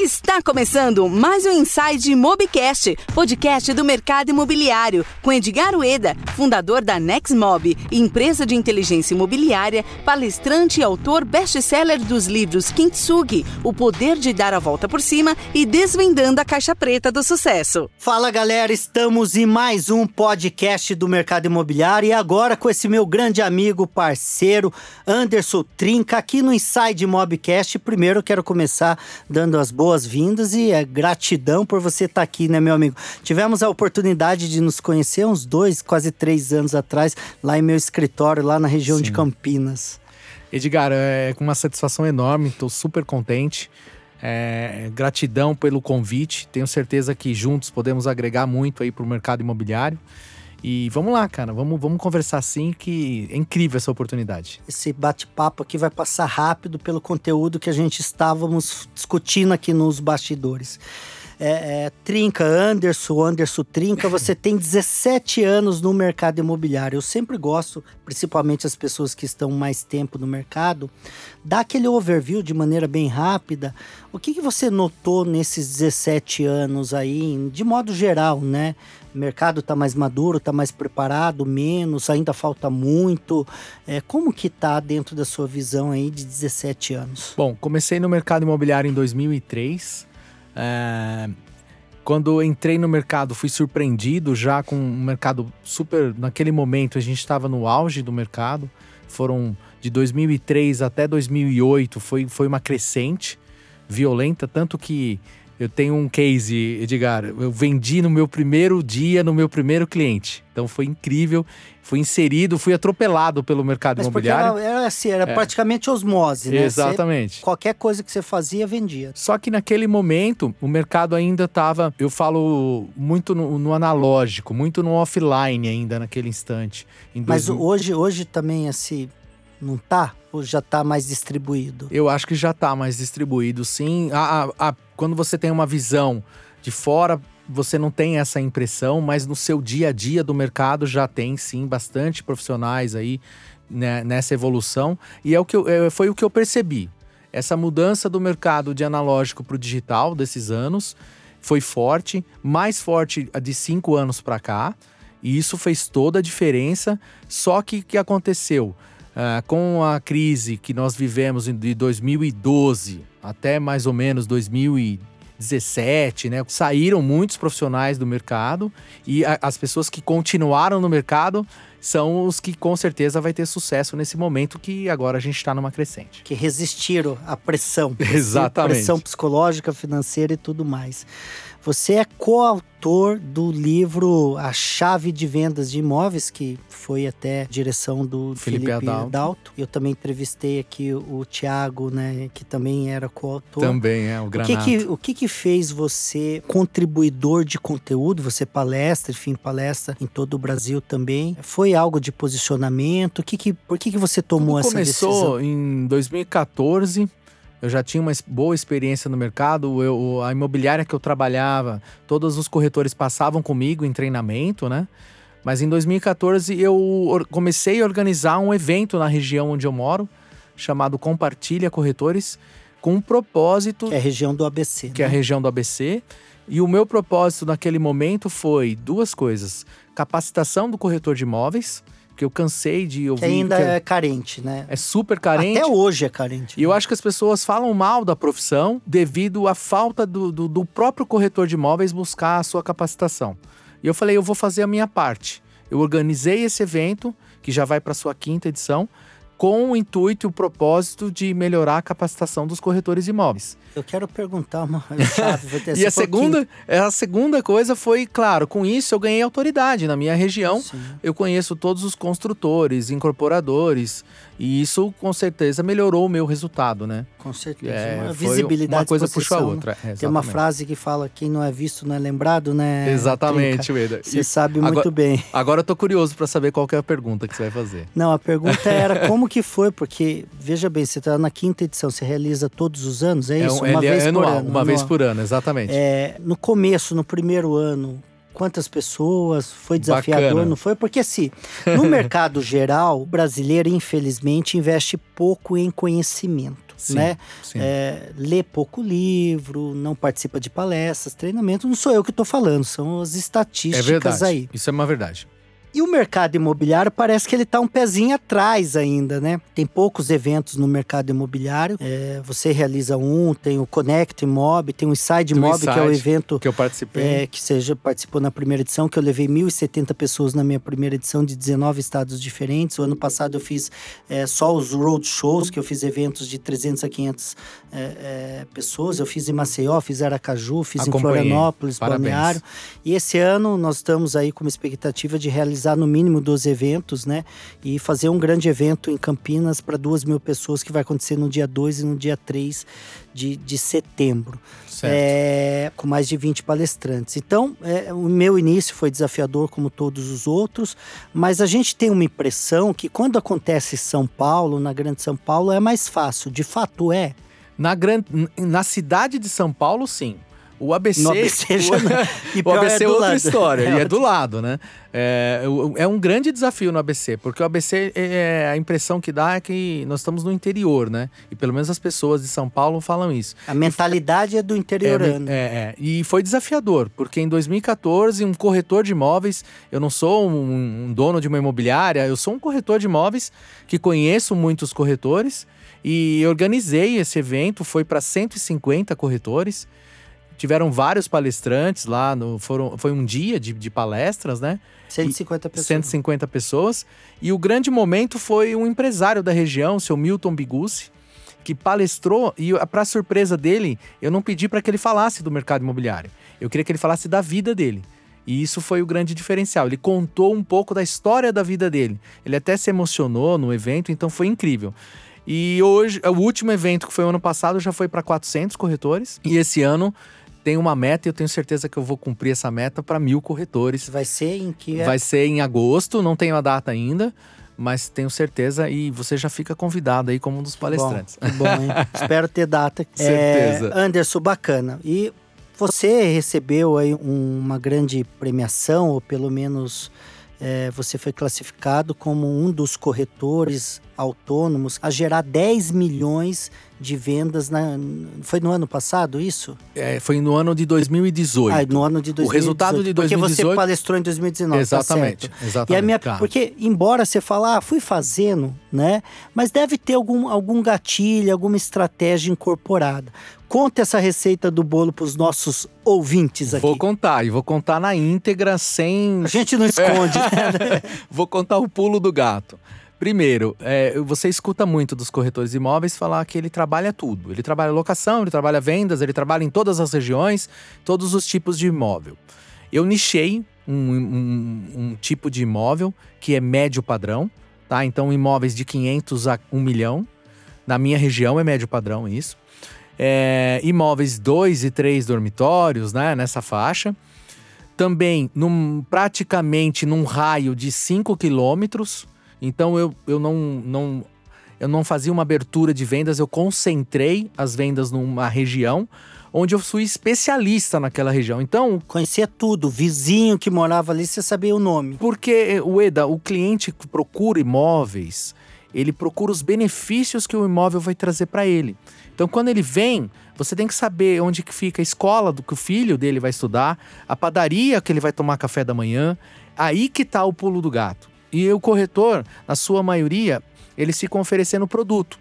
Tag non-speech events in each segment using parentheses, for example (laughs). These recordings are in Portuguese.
Está começando mais um Inside Mobcast, podcast do mercado imobiliário, com Edgar Ueda, fundador da Nexmob, empresa de inteligência imobiliária, palestrante e autor best-seller dos livros Kintsugi, O Poder de Dar a Volta por Cima e Desvendando a Caixa Preta do Sucesso. Fala galera, estamos em mais um podcast do mercado imobiliário e agora com esse meu grande amigo, parceiro, Anderson Trinca, aqui no Inside Mobcast. Primeiro quero começar dando as boas-vindas e a gratidão por você estar aqui, né, meu amigo? Tivemos a oportunidade de nos conhecer uns dois, quase três anos atrás, lá em meu escritório, lá na região Sim. de Campinas. Edgar, é com uma satisfação enorme, estou super contente. É, gratidão pelo convite. Tenho certeza que juntos podemos agregar muito aí para o mercado imobiliário. E vamos lá, cara, vamos, vamos conversar sim, que é incrível essa oportunidade. Esse bate-papo aqui vai passar rápido pelo conteúdo que a gente estávamos discutindo aqui nos bastidores. É, é, Trinca, Anderson, Anderson Trinca, você tem 17 anos no mercado imobiliário. Eu sempre gosto, principalmente as pessoas que estão mais tempo no mercado, dar aquele overview de maneira bem rápida. O que, que você notou nesses 17 anos aí, de modo geral, né? Mercado está mais maduro, está mais preparado, menos, ainda falta muito. É, como que tá dentro da sua visão aí de 17 anos? Bom, comecei no mercado imobiliário em 2003. É, quando entrei no mercado, fui surpreendido já com um mercado super. Naquele momento, a gente estava no auge do mercado. Foram de 2003 até 2008, foi, foi uma crescente violenta, tanto que eu tenho um case, Edgar. Eu vendi no meu primeiro dia, no meu primeiro cliente. Então foi incrível. Fui inserido, fui atropelado pelo mercado Mas imobiliário. era, era assim, era É. praticamente osmose, né? Exatamente. Você- qualquer coisa que você fazia, vendia. Só que naquele momento, o mercado ainda estava, eu falo muito no, no analógico, muito no offline ainda naquele instante. Mas 2000 hoje, hoje também, assim, não tá? Ou já tá mais distribuído? Eu acho que já está mais distribuído, sim. A- a- a- quando você tem uma visão de fora, você não tem essa impressão, mas no seu dia a dia do mercado já tem, sim, bastante profissionais aí né, nessa evolução. E é o que eu- é, foi o que eu percebi. Essa mudança do mercado de analógico para o digital desses anos foi forte, mais forte de cinco anos para cá. E isso fez toda a diferença. Só que o que aconteceu? Ah, com a crise que nós vivemos em- de 2012 até mais ou menos 2017, né? Saíram muitos profissionais do mercado e a- as pessoas que continuaram no mercado são os que com certeza vai ter sucesso nesse momento que agora a gente está numa crescente. Que resistiram à pressão. (laughs) Exatamente. Pressão psicológica, financeira e tudo mais. Você é coautor do livro A Chave de Vendas de Imóveis, que foi até direção do Felipe Felipe, Adalto. Adalto. Eu também entrevistei aqui o, o Tiago, né, que também era coautor. Também é o O granado. que, que, o que que fez você contribuidor de conteúdo? Você palestra, enfim, palestra em todo o Brasil também. Foi algo de posicionamento? O que que, por que, que você tomou Tudo essa começou decisão? em 2014. Eu já tinha uma boa experiência no mercado. Eu, a imobiliária que eu trabalhava, todos os corretores passavam comigo em treinamento, né? Mas em 2014 eu comecei a organizar um evento na região onde eu moro, chamado Compartilha Corretores, com um propósito Que é a região do ABC. que é a né? região do ABC. E o meu propósito naquele momento foi duas coisas: capacitação do corretor de imóveis, que eu cansei de ouvir Que ainda que é carente, né? é super carente. Até hoje é carente. E eu né? acho que as pessoas falam mal da profissão devido à falta do, do, do próprio corretor de imóveis buscar a sua capacitação. E eu falei, eu vou fazer a minha parte. Eu organizei esse evento, que já vai para sua quinta edição, com o intuito e o propósito de melhorar a capacitação dos corretores de imóveis. Eu quero perguntar uma (laughs) E a segunda, a segunda coisa foi, claro, com isso eu ganhei autoridade na minha região. Sim. Eu conheço todos os construtores, incorporadores, e isso com certeza melhorou o meu resultado, né? Com certeza. É, uma visibilidade uma coisa puxa a outra. É, Tem uma frase que fala: quem não é visto não é lembrado, né? Exatamente, Weda. Você sabe agora- muito bem. Agora eu tô curioso para saber qual que é a pergunta que você vai fazer. Não, a pergunta era (laughs) como que foi, porque, veja bem, você está na quinta edição, você realiza todos os anos, é isso? Um, ele é vez anual, por ano. uma vez por ano, exatamente. É, no começo, no primeiro ano, quantas pessoas, foi desafiador, Bacana. não foi? Porque assim, no (laughs) mercado geral, o brasileiro, infelizmente, investe pouco em conhecimento, Sim, né? sim. É, lê pouco livro, não participa de palestras, treinamentos. Não sou eu que estou falando, são as É estatísticas verdade. aí. Isso é uma verdade. E o mercado imobiliário parece que ele está um pezinho atrás ainda, né? Tem poucos eventos no mercado imobiliário. É, você realiza um, tem o Connect Mob, tem o Inside Tem Mob, que é o Inside, evento Que eu participei. é, que seja participou na primeira edição, que eu levei 1.070 pessoas na minha primeira edição de 19 estados diferentes. O ano passado eu fiz é, só os road shows, que eu fiz eventos de 300 a 500 é, é, pessoas. Eu fiz em Maceió, fiz em Aracaju, fiz em Acompanhei. Florianópolis, Parabéns. Balneário. E esse ano nós estamos aí com uma expectativa de realizar no mínimo 12 eventos, né? E fazer um grande evento em Campinas para duas mil pessoas, que vai acontecer no dia 2 e no dia 3 de, de setembro certo. é, com mais de 20 palestrantes. Então, é, o meu início foi desafiador, como todos os outros, mas a gente tem uma impressão que quando acontece em São Paulo, na Grande São Paulo, é mais fácil. De fato é. Na, gran... na cidade de São Paulo, sim. O ABC, No ABC (laughs) já e o ABC é, do outra lado. história, É e é do lado, né? É, é um grande desafio no ABC, porque o ABC, é, a impressão que dá é que nós estamos no interior, né? E pelo menos as pessoas de São Paulo falam isso. A mentalidade é do interiorano. É, é, é. E foi desafiador, porque em 2014, um corretor de imóveis, eu não sou um, um dono de uma imobiliária, eu sou um corretor de imóveis que conheço muitos corretores e organizei esse evento, foi para 150 corretores. Tiveram vários palestrantes lá, no, foram, foi um dia de, de palestras, né? 150 pessoas. 150 pessoas. E o grande momento foi um empresário da região, seu Milton Bigucci, que palestrou e para surpresa dele, eu não pedi para que ele falasse do mercado imobiliário. Eu queria que ele falasse da vida dele. E isso foi o grande diferencial. Ele contou um pouco da história da vida dele. Ele até se emocionou no evento, então foi incrível. E hoje, o último evento que foi o ano passado já foi para 400 corretores. E esse ano tem uma meta e eu tenho certeza que eu vou cumprir essa meta para mil corretores. Vai ser em que é Vai ser em agosto, não tenho a data ainda, mas tenho certeza e você já fica convidado aí como um dos palestrantes. Bom, que bom, hein? (laughs) Espero ter data. Certeza. É, Anderson, bacana. E você recebeu aí um- uma grande premiação, ou pelo menos é, você foi classificado como um dos corretores autônomos a gerar 10 milhões de vendas. Na, foi no ano passado isso? É, foi no ano de 2018. Ah, no ano de 2018. resultado de Porque você 2018 palestrou em 2019, tá exatamente, certo. exatamente. E a minha, claro. porque embora você falar, ah, fui fazendo, né? Mas deve ter algum, algum gatilho, alguma estratégia incorporada. Conta essa receita do bolo para os nossos ouvintes aqui. Vou contar, e vou contar na íntegra, sem. A gente não (laughs) esconde. né? (laughs) Vou contar o pulo do gato. Primeiro, é, você escuta muito dos corretores de imóveis falar que ele trabalha tudo. Ele trabalha locação, ele trabalha vendas, ele trabalha em todas as regiões, todos os tipos de imóvel. Eu nichei um, um- um tipo de imóvel que é médio padrão, tá? Então, imóveis de 500 a 1 milhão. Na minha região é médio padrão isso. É, imóveis 2 e 3 dormitórios, né? Nessa faixa. Também num, praticamente num raio de 5 quilômetros. Então eu, eu não, não, eu não fazia uma abertura de vendas, eu concentrei as vendas numa região onde eu fui especialista naquela região. Então, Conhecia tudo. O vizinho que morava ali, você sabia o nome. porque, o Eda, o cliente que procura imóveis, ele procura os benefícios que o imóvel vai trazer para ele. Então, quando ele vem, você tem que saber onde que fica a escola do que o filho dele vai estudar, a padaria que ele vai tomar café da manhã. Aí que tá o pulo do gato. E o corretor, na sua maioria, eles ficam oferecendo produto.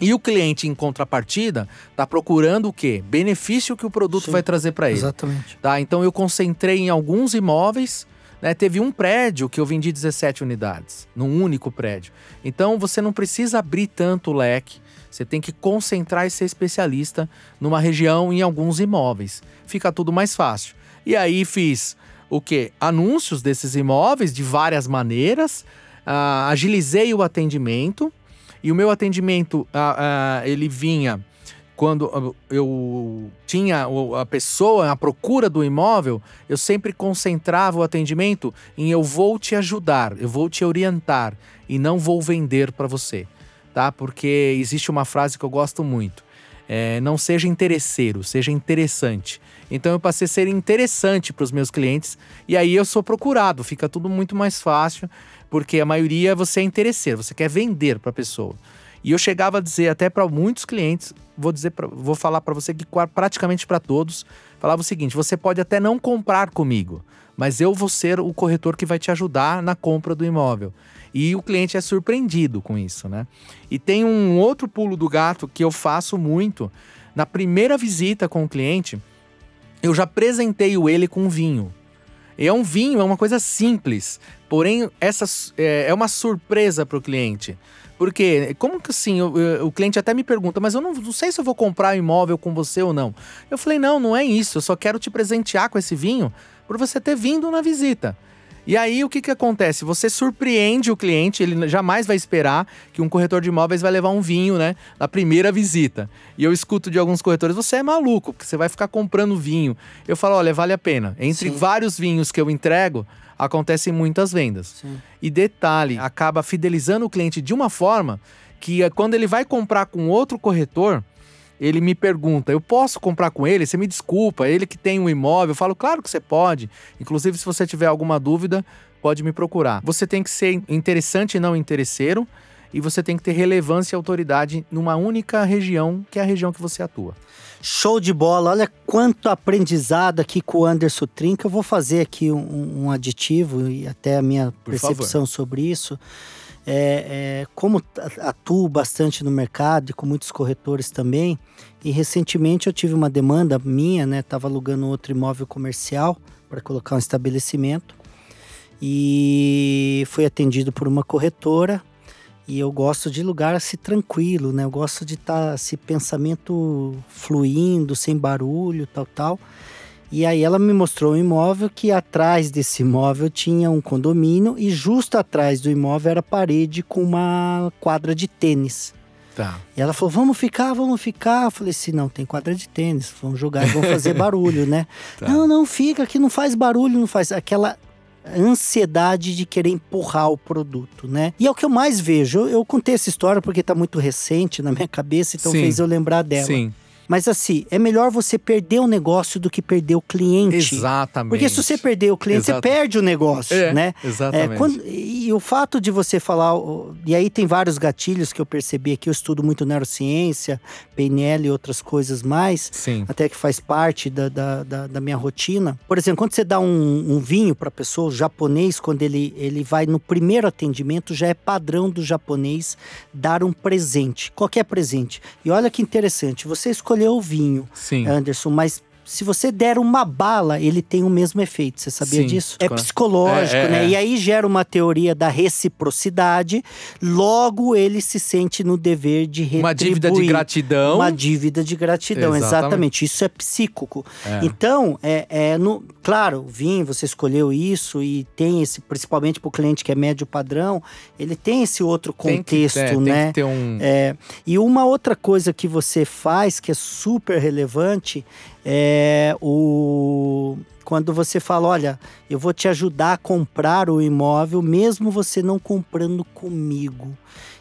E o cliente, em contrapartida, está procurando o quê? Benefício que o produto Sim. vai trazer para ele. Exatamente. Tá? Então eu concentrei em alguns imóveis. Né? Teve um prédio que eu vendi 17 unidades, num único prédio. Então você não precisa abrir tanto o leque. Você tem que concentrar e ser especialista numa região em alguns imóveis. Fica tudo mais fácil. E aí fiz o quê? Anúncios desses imóveis de várias maneiras. ah, agilizei o atendimento. E o meu atendimento, ah, ah, ele vinha quando ah, eu tinha a pessoa à procura do imóvel, eu sempre concentrava o atendimento em eu vou te ajudar, eu vou te orientar e não vou vender para você, tá? Porque existe uma frase que eu gosto muito. É, não seja interesseiro, seja interessante. Então eu passei a ser interessante para os meus clientes e aí eu sou procurado, fica tudo muito mais fácil, porque a maioria você é interesseiro, você quer vender para a pessoa. E eu chegava a dizer até para muitos clientes, vou dizer, pra, vou falar para você que praticamente para todos, falava o seguinte: você pode até não comprar comigo, mas eu vou ser o corretor que vai te ajudar na compra do imóvel. E o cliente é surpreendido com isso, né? E tem um outro pulo do gato que eu faço muito. Na primeira visita com o cliente, eu já apresentei o ele com vinho. É um vinho, é uma coisa simples, porém essa é, é uma surpresa para o cliente. Porque, como que assim, o, o, cliente até me pergunta, mas eu não, não sei se eu vou comprar imóvel com você ou não. Eu falei, não, não é isso, eu só quero te presentear com esse vinho por você ter vindo na visita. E aí o que, que acontece? Você surpreende o cliente, ele jamais vai esperar que um corretor de imóveis vai levar um vinho, né, na primeira visita. E eu escuto de alguns corretores, você é maluco, porque você vai ficar comprando vinho. Eu falo, olha, vale a pena. Entre Sim. vários vinhos que eu entrego, acontecem muitas vendas. Sim. E detalhe, acaba fidelizando o cliente de uma forma que eh, quando ele vai comprar com outro corretor, ele me pergunta: eu posso comprar com ele? Você me desculpa, ele que tem um imóvel. Eu falo: claro que você pode. Inclusive, se você tiver alguma dúvida, pode me procurar. Você tem que ser interessante e não interesseiro. E você tem que ter relevância e autoridade numa única região, que é a região que você atua. Show de bola! Olha quanto aprendizado aqui com o Anderson Trinca. Eu vou fazer aqui um, um aditivo e até a minha Por percepção favor. sobre isso é, é, como atuo bastante no mercado e com muitos corretores também, e recentemente eu tive uma demanda minha, né? Estava alugando outro imóvel comercial para colocar um estabelecimento e fui atendido por uma corretora. E eu gosto de lugar assim tranquilo, né? Eu gosto de estar tá, esse pensamento fluindo, sem barulho, tal, tal. E aí ela me mostrou um imóvel que atrás desse imóvel tinha um condomínio e justo atrás do imóvel era parede com uma quadra de tênis. Tá. E ela falou: vamos ficar, vamos ficar. Eu falei assim: não, tem quadra de tênis, vamos jogar e vamos fazer (laughs) barulho, né? Tá. Não, não, fica aqui, não faz barulho, não faz. Aquela ansiedade de querer empurrar o produto, né? E é o que eu mais vejo. Eu, eu contei essa história porque está muito recente na minha cabeça, então Sim. fez eu lembrar dela. Sim. Mas assim, é melhor você perder o negócio do que perder o cliente. Exatamente. Porque se você perder o cliente, você perde o negócio, é, né? Exatamente. É, quando, e o fato de você falar. E aí tem vários gatilhos que eu percebi aqui. Eu estudo muito neurociência, PNL e outras coisas mais. Sim. Até que faz parte da, da, da, da minha rotina. Por exemplo, quando você dá um, um vinho para pessoa, o japonês, quando ele, ele vai no primeiro atendimento, já é padrão do japonês dar um presente. Qualquer presente. E olha que interessante, você escolhe escolheu o vinho, Sim. Anderson, mas se você der uma bala, ele tem o mesmo efeito. Você sabia Sim, disso? É psicológico, é, é, né? É. E aí gera uma teoria da reciprocidade. Logo, ele se sente no dever de retribuir. Uma dívida de gratidão. Uma dívida de gratidão, exatamente. exatamente. Isso é psíquico. É. Então, é, é no, claro, vinho, você escolheu isso e tem esse, principalmente para o cliente que é médio padrão, ele tem esse outro contexto, tem que, né? Tem que ter um... É, e uma outra coisa que você faz que é super relevante é o quando você fala, olha, eu vou te ajudar a comprar o imóvel, mesmo você não comprando comigo.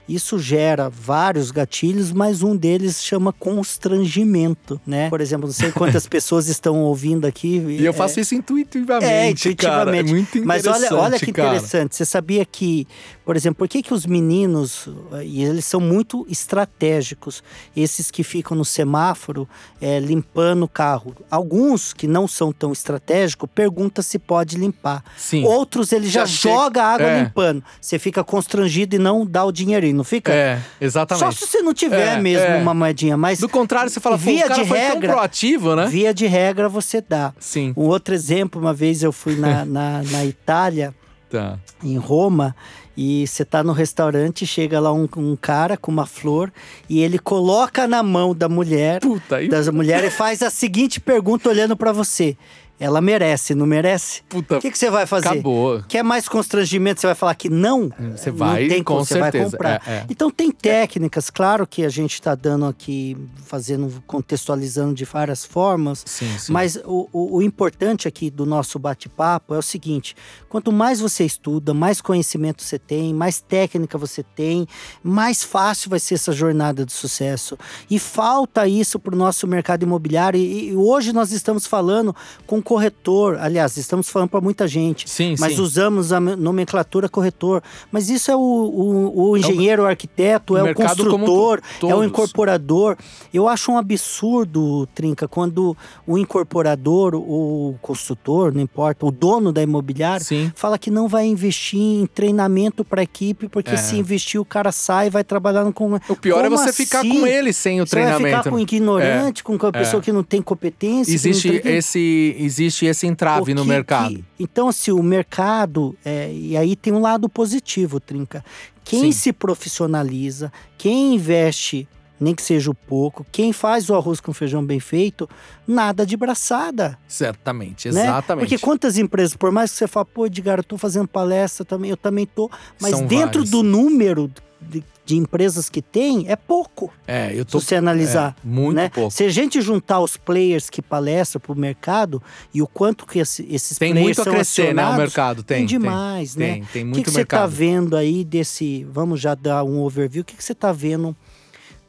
Isso gera vários gatilhos, mas um deles chama constrangimento, né? Por exemplo, não sei quantas (laughs) pessoas estão ouvindo aqui. E eu faço é, isso intuitivamente, é, intuitivamente. Cara, é muito Mas olha, olha que cara. interessante. Você sabia que, por exemplo, por que, que os meninos, e eles são muito estratégicos, esses que ficam no semáforo é, limpando o carro. Alguns que não são tão estratégicos perguntam se pode limpar. Sim. Outros ele já, já joga água é. limpando. Você fica constrangido e não dá o dinheirinho não fica? É, exatamente. Só se você não tiver é, mesmo é. uma moedinha, mas... Do contrário, você fala, via de regra, proativo, né? Via de regra, você dá. Sim. Um outro exemplo, uma vez eu fui na, (laughs) na, na Itália, tá. em Roma, e você tá no restaurante, chega lá um, um, cara com uma flor e ele coloca na mão da mulher, Puta, das mulher e faz a seguinte pergunta olhando para você: ela merece, não merece? Puta, o que, que você vai fazer? Acabou. Quer mais constrangimento? Você vai falar que não? Você vai, não tem com você certeza. vai comprar. É, é. Então tem técnicas, claro que a gente está dando aqui, fazendo, contextualizando de várias formas. Sim, sim. Mas o, o, o importante aqui do nosso bate-papo é o seguinte: quanto mais você estuda, mais conhecimento você tem, mais técnica você tem, mais fácil vai ser essa jornada de sucesso. E falta isso para o nosso mercado imobiliário. E, e, hoje nós estamos falando com corretor, aliás, estamos falando para muita gente, sim, mas sim. usamos a nomenclatura corretor. Mas isso é o, o, o engenheiro, o arquiteto, o é o construtor, é o incorporador. Eu acho um absurdo, Trinca, quando o incorporador, o construtor, não importa, o dono da imobiliária, Sim. fala que não vai investir em treinamento para equipe, porque É. se investir o cara sai e vai trabalhando com. O pior é Como você ficar assim? com ele sem o Você vai treinamento. ficar com ignorante, com uma pessoa que não tem competência. Existe tem- esse, existe esse entrave o no que- mercado. que- então, assim, o mercado, é, e aí tem um lado positivo, Trinca. Quem Sim. se profissionaliza, quem investe, nem que seja o pouco, quem faz o arroz com feijão bem feito, nada de braçada. Certamente, né? exatamente. Porque quantas empresas, por mais que você fale, pô, Edgar, eu tô fazendo palestra também, eu também tô, mas São dentro vários. do número de, de empresas que tem, é pouco. É, eu Se tô você analisar. é, muito né? pouco. Se a gente juntar os players que palestram para o mercado e o quanto que esse- esses Tem players muito a crescer, né? O mercado tem. tem demais, tem, né? Tem, tem O muito que, que você está vendo aí desse. Vamos já dar um overview. O que, que você está vendo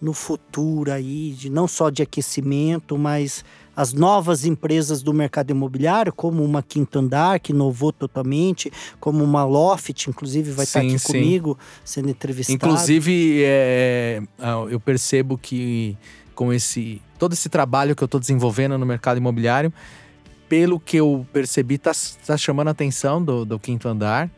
no futuro aí, de não só de aquecimento, mas as novas empresas do mercado imobiliário, como uma Quinto Andar, que inovou totalmente, como uma Loft, inclusive vai estar Sim, aqui sim. comigo sendo entrevistado. Inclusive, é, ah, eu percebo que com esse todo esse trabalho que eu estou desenvolvendo no mercado imobiliário, pelo que eu percebi, tá, tá chamando a atenção do, do quinto andar.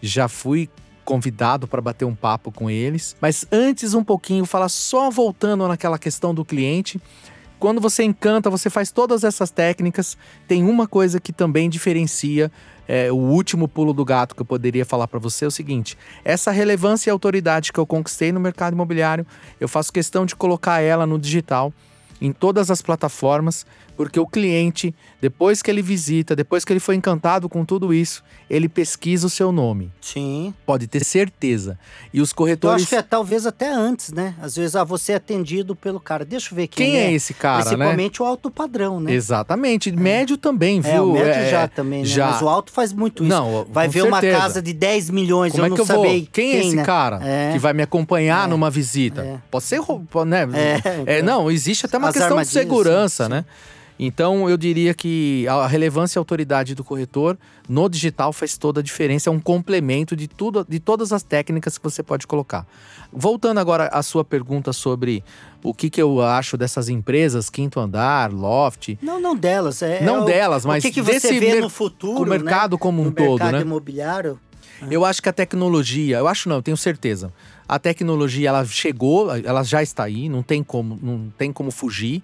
Já fui convidado para bater um papo com eles. Mas antes, um pouquinho, falar só voltando naquela questão do cliente. Quando você encanta, você faz todas essas técnicas, tem uma coisa que também diferencia é, o último pulo do gato que eu poderia falar para você é o seguinte: essa relevância e autoridade que eu conquistei no mercado imobiliário, eu faço questão de colocar ela no digital, em todas as plataformas, porque o cliente, depois que ele visita, depois que ele foi encantado com tudo isso, ele pesquisa o seu nome. Sim. Pode ter certeza. E os Eu corretores. acho que é talvez até antes, né? Às vezes, ah, você é atendido pelo cara. Deixa eu ver quem, Quem é esse cara, né? Principalmente o alto padrão, né? Exatamente. Médio também, viu? É, o médio É, já também, né? já. Mas o alto faz muito isso. Não, Vai ver uma certeza. casa de 10 milhões, Como eu é não que eu vou? saber Quem, é esse né? cara É. que vai me acompanhar É. numa visita? É. Pode ser, roubo, né? É, É, não, existe até uma As questão de segurança, sim, né? Então, eu diria que a relevância e a autoridade do corretor no digital faz toda a diferença, é um complemento de tudo, de todas as técnicas que você pode colocar. Voltando agora à sua pergunta sobre o que, que eu acho dessas empresas, Quinto Andar, Loft, Não, não delas. É, não é o- delas, mas o que, que você desse vê no futuro, o mercado né? como um no todo, mercado né? imobiliário. Eu acho que a tecnologia, eu acho não, eu tenho certeza. A tecnologia ela chegou, ela já está aí, não tem como, não tem como fugir,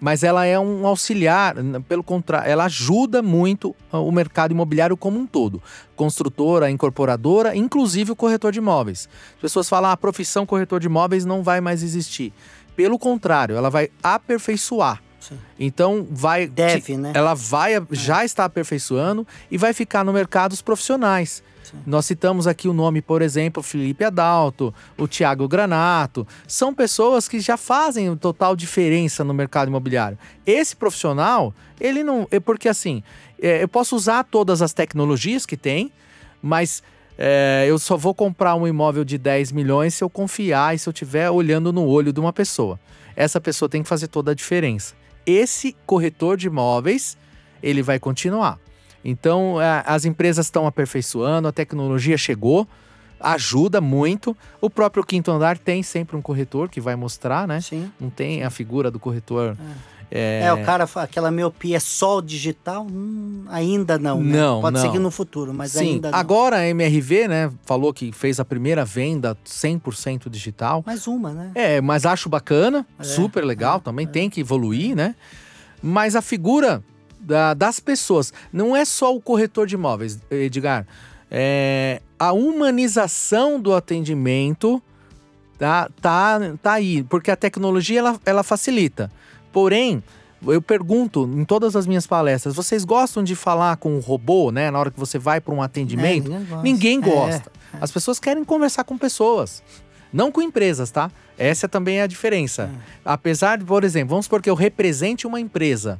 mas ela é um auxiliar, pelo contrário, ela ajuda muito o mercado imobiliário como um todo. Construtora, incorporadora, inclusive o corretor de imóveis. As pessoas falam, ah, a profissão corretor de imóveis não vai mais existir. Pelo contrário, ela vai aperfeiçoar. Sim. Então vai Deve, né? ela vai já está aperfeiçoando e vai ficar no mercado os profissionais. Nós citamos aqui o nome, por exemplo, Felipe Adalto, o Tiago Granato. São pessoas que já fazem total diferença no mercado imobiliário. Esse profissional, ele não. É porque assim, é, eu posso usar todas as tecnologias que tem, mas é, eu só vou comprar um imóvel de 10 milhões se eu confiar e se eu estiver olhando no olho de uma pessoa. Essa pessoa tem que fazer toda a diferença. Esse corretor de imóveis, ele vai continuar. Então, a- as empresas estão aperfeiçoando, a tecnologia chegou, ajuda muito. O próprio quinto andar tem sempre um corretor que vai mostrar, né? Sim. Não tem a figura do corretor. É, É, o cara, aquela miopia é só digital? Hum, ainda não. né? Não, Pode não. seguir no futuro, mas Sim, ainda não. agora a MRV, né, falou que fez a primeira venda 100% digital. Mais uma, né? É, mas acho bacana, É, super legal, também tem que evoluir, né? Mas a figura da- das pessoas, não é só o corretor de imóveis, Edgar. É, a humanização do atendimento tá, tá, tá aí, porque a tecnologia ela, ela facilita. Porém, eu pergunto em todas as minhas palestras, vocês gostam de falar com o robô, né? Na hora que você vai para um atendimento? É, ninguém gosta. Ninguém É, gosta. As pessoas querem conversar com pessoas, não com empresas, tá? Essa também é a diferença. Apesar de, por exemplo, vamos supor que eu represente uma empresa.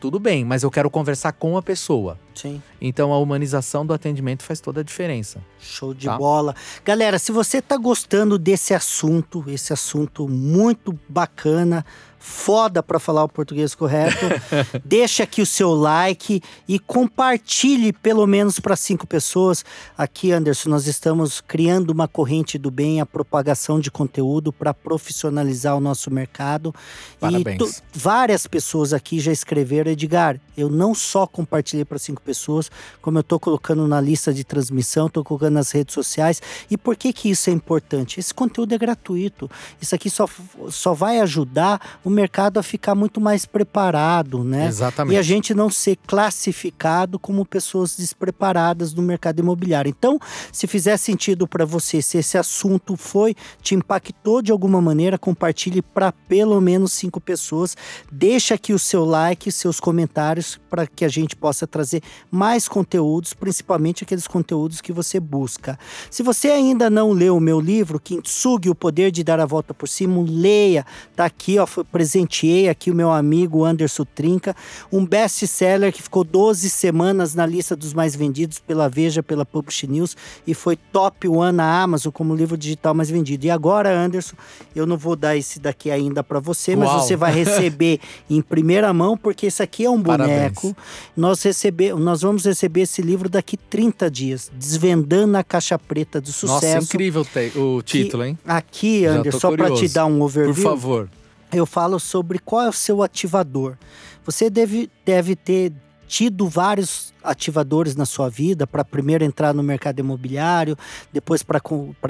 Tudo bem, mas eu quero conversar com a pessoa. Sim. Então a humanização do atendimento faz toda a diferença. Show de Tá. bola. Galera, se você tá gostando desse assunto, esse assunto muito bacana, foda para falar o português correto, (laughs) deixa aqui o seu like e compartilhe pelo menos para cinco pessoas. Aqui, Anderson, nós estamos criando uma corrente do bem, a propagação de conteúdo para profissionalizar o nosso mercado. Parabéns. E várias pessoas aqui já escreveram, Edgar, eu não só compartilhei para cinco pessoas, como eu estou colocando na lista de transmissão, estou colocando nas redes sociais. E por que que isso é importante? Esse conteúdo é gratuito. Isso aqui só, só vai ajudar o mercado a ficar muito mais preparado, né? Exatamente. E a gente não ser classificado como pessoas despreparadas no mercado imobiliário. Então, se fizer sentido para você, se esse assunto foi, te impactou de alguma maneira, compartilhe para pelo menos cinco pessoas. Deixa aqui o seu like, seus comentários, para que a gente possa trazer mais conteúdos, principalmente aqueles conteúdos que você busca. Se você ainda não leu o meu livro, Kintsugi, O Poder de Dar a Volta por Cima, leia. Tá aqui, ó, foi- presenteei aqui o meu amigo Anderson Trinca, um best-seller que ficou 12 semanas na lista dos mais vendidos pela Veja, pela Publish News e foi top one na Amazon como livro digital mais vendido. E agora, Anderson, eu não vou dar esse daqui ainda para você, mas Uau. você vai receber (laughs) em primeira mão, porque esse aqui é um Parabéns. boneco. Nós, receber, nós vamos receber esse livro daqui 30 dias, Desvendando a Caixa Preta do Sucesso. Nossa, incrível te- o título, hein? Aqui, Anderson, só para te dar um overview Por favor. Eu falo sobre qual é o seu ativador. Você deve, deve ter tido vários ativadores na sua vida para primeiro entrar no mercado imobiliário, depois para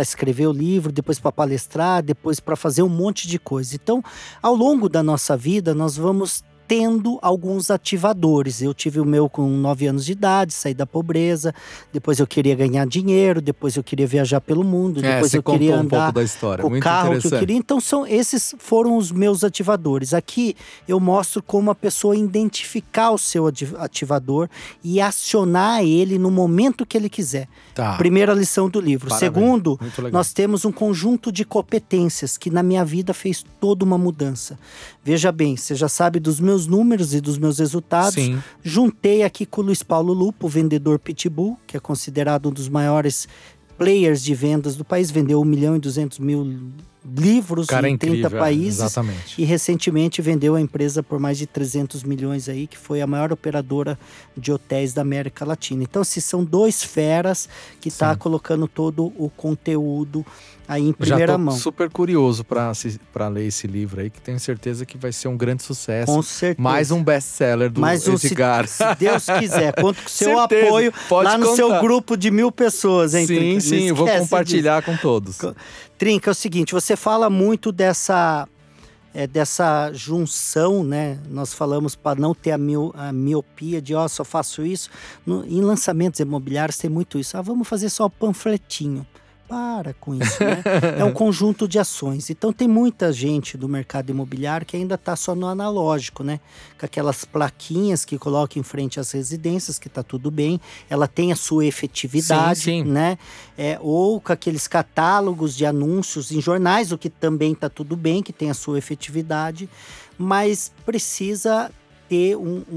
escrever o livro, depois para palestrar, depois para fazer um monte de coisa. Então, ao longo da nossa vida, nós vamos tendo alguns ativadores. Eu tive o meu com 9 anos de idade, saí da pobreza, depois eu queria ganhar dinheiro, depois eu queria viajar pelo mundo, É, depois eu queria um andar pouco da história. o Muito carro que eu queria. Então são esses foram os meus ativadores. Aqui eu mostro como a pessoa identificar o seu ati- ativador e acionar ele no momento que ele quiser. Tá. Primeira lição do livro. Parabéns. Segundo, nós temos um conjunto de competências que na minha vida fez toda uma mudança. Veja bem, você já sabe dos meus números e dos meus resultados. Sim. Juntei aqui com o Luiz Paulo Lupo, vendedor Pitbull, que é considerado um dos maiores players de vendas do país, vendeu 1 milhão e 200 mil livros Cara é em 30 incrível. é, países. Exatamente. E recentemente vendeu a empresa por mais de 300 milhões aí, que foi a maior operadora de hotéis da América Latina. Então, se são dois feras que está colocando todo o conteúdo aí em Já primeira tô mão. super curioso para ler esse livro aí, que tenho certeza que vai ser um grande sucesso. Com certeza. Mais um best-seller do Mais um, se, Edgar. se Deus quiser, conto com o seu (laughs) Certeza, apoio pode lá no seu contar. grupo de mil pessoas, hein? sim, Trinca? Sim, vou compartilhar com todos. Trinca, é o seguinte, você fala muito dessa é, dessa junção, né? Nós falamos para não ter a, mio- a miopia de, ó, só faço isso. No- em lançamentos imobiliários tem muito isso. Ah, vamos fazer só o panfletinho. Para com isso, né? é um (laughs) conjunto de ações. Então tem muita gente do mercado imobiliário que ainda está só no analógico, né? Com aquelas plaquinhas que coloca em frente às residências, que tá tudo bem. Ela tem a sua efetividade, Sim, sim. né? É, ou com aqueles catálogos de anúncios em jornais, o que também tá tudo bem, que tem a sua efetividade, mas precisa ter um- um-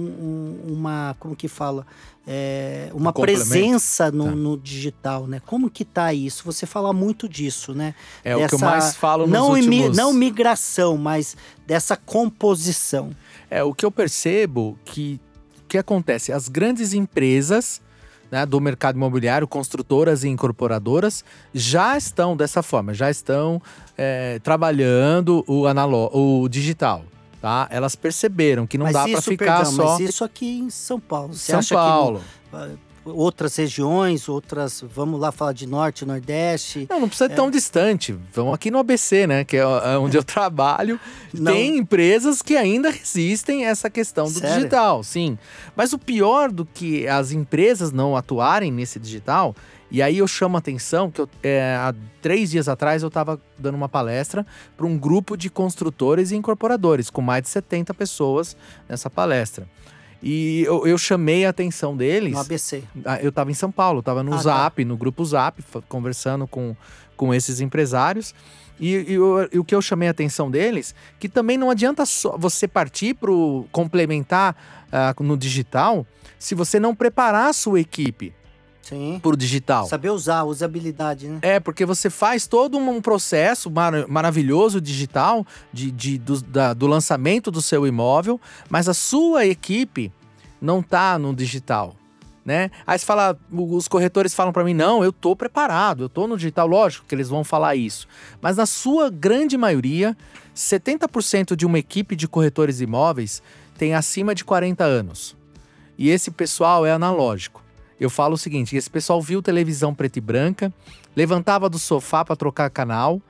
um- uma, como que fala? É, uma Um presença no, Tá. no digital, né? Como que tá isso? Você fala muito disso, né? É o que eu Dessa- mais falo nos não, últimos... não migração, mas dessa composição. É, o que eu percebo que que acontece? As grandes empresas né, do mercado imobiliário, construtoras e incorporadoras, já estão dessa forma, já estão é, trabalhando o, o digital. Tá? Elas perceberam que não mas dá para ficar perdão, só mas isso aqui em São Paulo. Você São Paulo. no- outras regiões, outras, vamos lá falar de norte, nordeste, Não, não precisa ir tão distante. Vamos aqui no ABC, né? Que é é onde eu (laughs) trabalho. Não. Tem empresas que ainda resistem a essa questão do Sério? digital, sim. Mas o pior do que as empresas não atuarem nesse digital, e aí eu chamo a atenção que eu, é, há três dias atrás eu estava dando uma palestra para um grupo de construtores e incorporadores, com mais de 70 pessoas nessa palestra. E eu, eu chamei a atenção deles. No ABC. Ah, Eu estava em São Paulo, estava no Ah, tá. Zap, no grupo Zap, conversando com, com esses empresários. E, e o- e o que eu chamei a atenção deles, que também não adianta só você partir para complementar ah, no digital, se você não preparar a sua equipe Sim. para o digital. Saber usar, usabilidade, né? É, porque você faz todo um processo mar- maravilhoso digital de, de- do, da- do lançamento do seu imóvel, mas a sua equipe não tá no digital. Né? Aí você fala, os corretores falam para mim, não, eu tô preparado, eu tô no digital, lógico que eles vão falar isso. Mas na sua grande maioria, 70% de uma equipe de corretores imóveis tem acima de 40 anos. E esse pessoal é analógico. Eu falo o seguinte: esse pessoal viu televisão preta e branca, levantava do sofá para trocar canal,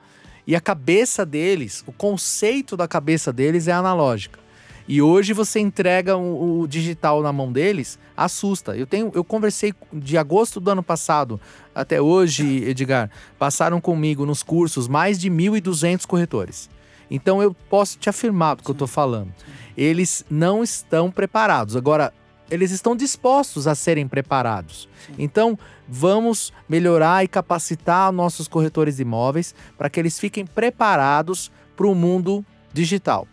e a cabeça deles, o conceito da cabeça deles é analógica. E hoje você entrega o, o digital na mão deles, assusta. Eu tenho, eu conversei de agosto do ano passado até hoje, Edgar, passaram comigo nos cursos mais de 1.200 corretores. Então eu posso te afirmar do que eu estou falando. Eles não estão preparados. Agora, eles estão dispostos a serem preparados. Então, vamos melhorar e capacitar nossos corretores de imóveis para que eles fiquem preparados para o mundo digital.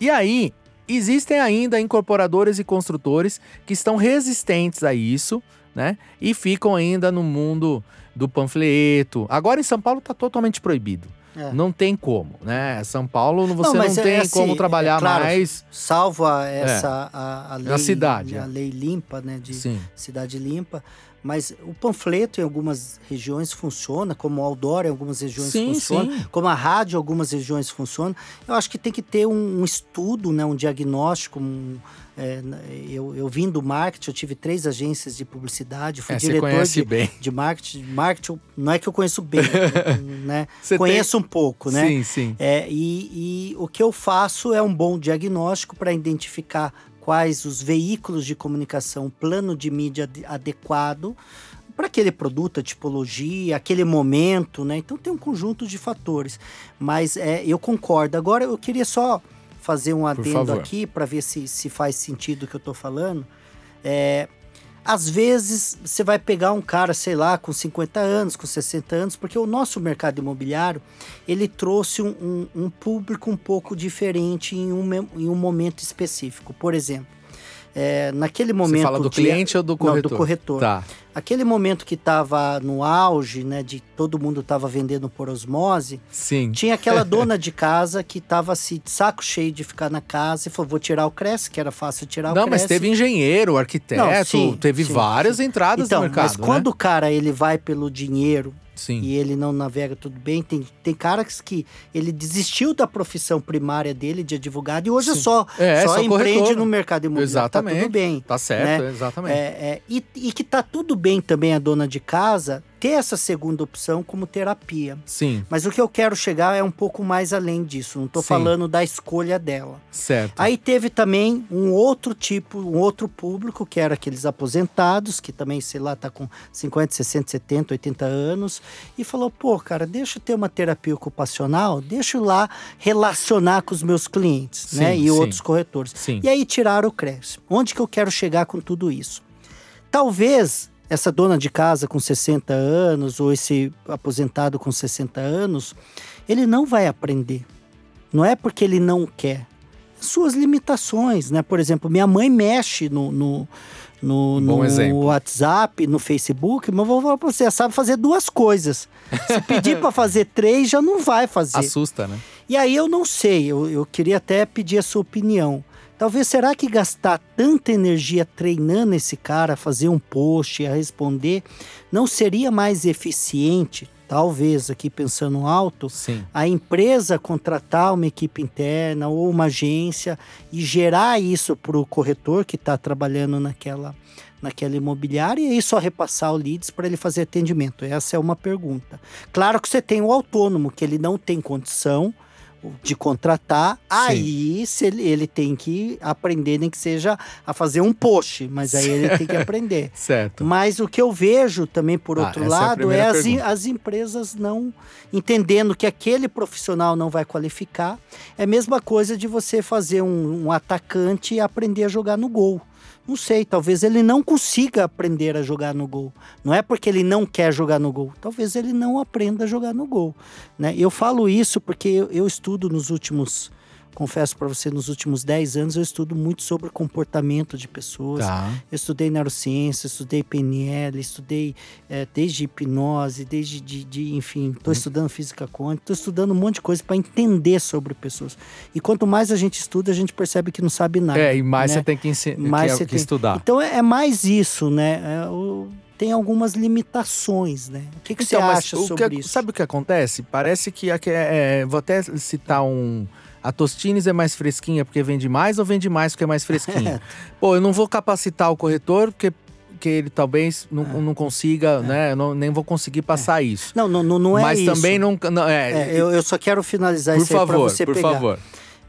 E aí, existem ainda incorporadores e construtores que estão resistentes a isso, né? E ficam ainda no mundo do panfleto. Agora em São Paulo está totalmente proibido. É. Não tem como, né? São Paulo você não, mas é tem assim, como é trabalhar claro, mais. Salvo a- essa a, a lei, cidade, a é. lei limpa, né, de Sim. cidade limpa, mas o panfleto em algumas regiões funciona, como o outdoor em algumas regiões Sim, funciona, sim. como a rádio em algumas regiões funciona. Eu acho que tem que ter um, um estudo, né, um diagnóstico. um, é, eu, eu vim do marketing, eu tive três agências de publicidade, fui É, diretor de, bem. de marketing. Marketing, não é que eu conheço bem, (laughs) né? Você tem- Conheço um pouco, né? Sim, sim. É, e, e o que eu faço é um bom diagnóstico para identificar quais os veículos de comunicação, o plano de mídia ade- adequado para aquele produto, a tipologia, aquele momento, né? Então tem um conjunto de fatores. Mas é, eu concordo. Agora eu queria só fazer um adendo aqui para ver se, se faz sentido o que eu estou falando. É, às vezes você vai pegar um cara, sei lá, com 50 anos, com 60 anos, porque o nosso mercado imobiliário ele trouxe um, um- um público um pouco diferente em um, em um momento específico. Por exemplo, é, naquele momento. Você fala do de- cliente ou do corretor? Não, do corretor. Tá. Aquele momento que estava no auge, né, de todo mundo estava vendendo por osmose, Sim. tinha aquela (laughs) dona de casa que estava assim, de saco cheio de ficar na casa e falou: vou tirar o Cresce, que era fácil tirar o Não, Cresce. mas teve engenheiro, arquiteto, Não, sim, teve sim, várias sim. entradas então, no mercado, mas quando né? o cara ele vai pelo dinheiro Sim. e ele não navega tudo bem, tem, tem caras que ele desistiu da profissão primária dele de advogado e hoje é só, É, só só empreende corretor. no mercado imobiliário. Tá Exatamente. tudo bem. Tá certo, né? exatamente. É, é, e, e que tá tudo bem também a dona de casa ter essa segunda opção como terapia. Sim, Mas o que eu quero chegar é um pouco mais além disso. Não tô Sim. falando da escolha dela. certo. Aí teve também um outro tipo, um outro público, que era aqueles aposentados, que também, sei lá, tá com 50, 60, 70, 80 anos, e falou: pô, cara, deixa eu ter uma terapia ocupacional, deixa eu lá relacionar com os meus clientes, né? Sim, E sim. outros corretores. Sim. E aí tiraram o crédito. Onde que eu quero chegar com tudo isso? Talvez essa dona de casa com 60 anos ou esse aposentado com 60 anos, ele não vai aprender. Não é porque ele não quer. Suas limitações, né? Por exemplo, minha mãe mexe no, no, no, no. WhatsApp, no Facebook, mas vou falar pra você, ela sabe fazer duas coisas. Se pedir para fazer (laughs) três, já não vai fazer. Assusta, né? E aí eu não sei, eu, eu queria até pedir a sua opinião. Talvez será que gastar tanta energia treinando esse cara a fazer um post, a responder, não seria mais eficiente? Talvez aqui pensando alto, Sim. a empresa contratar uma equipe interna ou uma agência e gerar isso para o corretor que está trabalhando naquela, naquela imobiliária e aí só repassar o leads para ele fazer atendimento? Essa é uma pergunta. Claro que você tem o autônomo, que ele não tem condição de contratar, aí se ele, ele tem que aprender, nem que seja a fazer um post, mas aí ele tem que (laughs) aprender. Certo. Mas o que eu vejo também, por Ah, outro é lado, é, primeira as, as empresas não entendendo que aquele profissional não vai qualificar. É a mesma coisa de você fazer um, um atacante e aprender a jogar no gol. Não sei, talvez ele não consiga aprender a jogar no gol. Não é porque ele não quer jogar no gol, talvez ele não aprenda a jogar no gol. Né? Eu falo isso porque eu, eu estudo nos últimos confesso para você, nos últimos 10 anos eu estudo muito sobre comportamento de pessoas. Tá. Eu estudei neurociência, estudei PNL, estudei é, desde hipnose, desde, de, de enfim, estou Uhum. estudando física quântica, estou estudando um monte de coisa para entender sobre pessoas. E quanto mais a gente estuda, a gente percebe que não sabe nada. É, e mais né? você tem que, Mais que- que tem- estudar. Então é, é mais isso, né? É, o- tem algumas limitações, né? O que, que Então, você acha sobre que- isso? Sabe o que acontece? Parece que é, é, vou até citar um. A Tostines é mais fresquinha porque vende mais ou vende mais porque é mais fresquinha? (laughs) Pô, eu não vou capacitar o corretor porque, porque ele talvez não, É. não consiga, né? Eu não, nem vou conseguir passar isso. Não, não, não, não é Mas isso. também não. não é, É, eu, eu só quero finalizar por isso aí para favor, você por pegar. favor.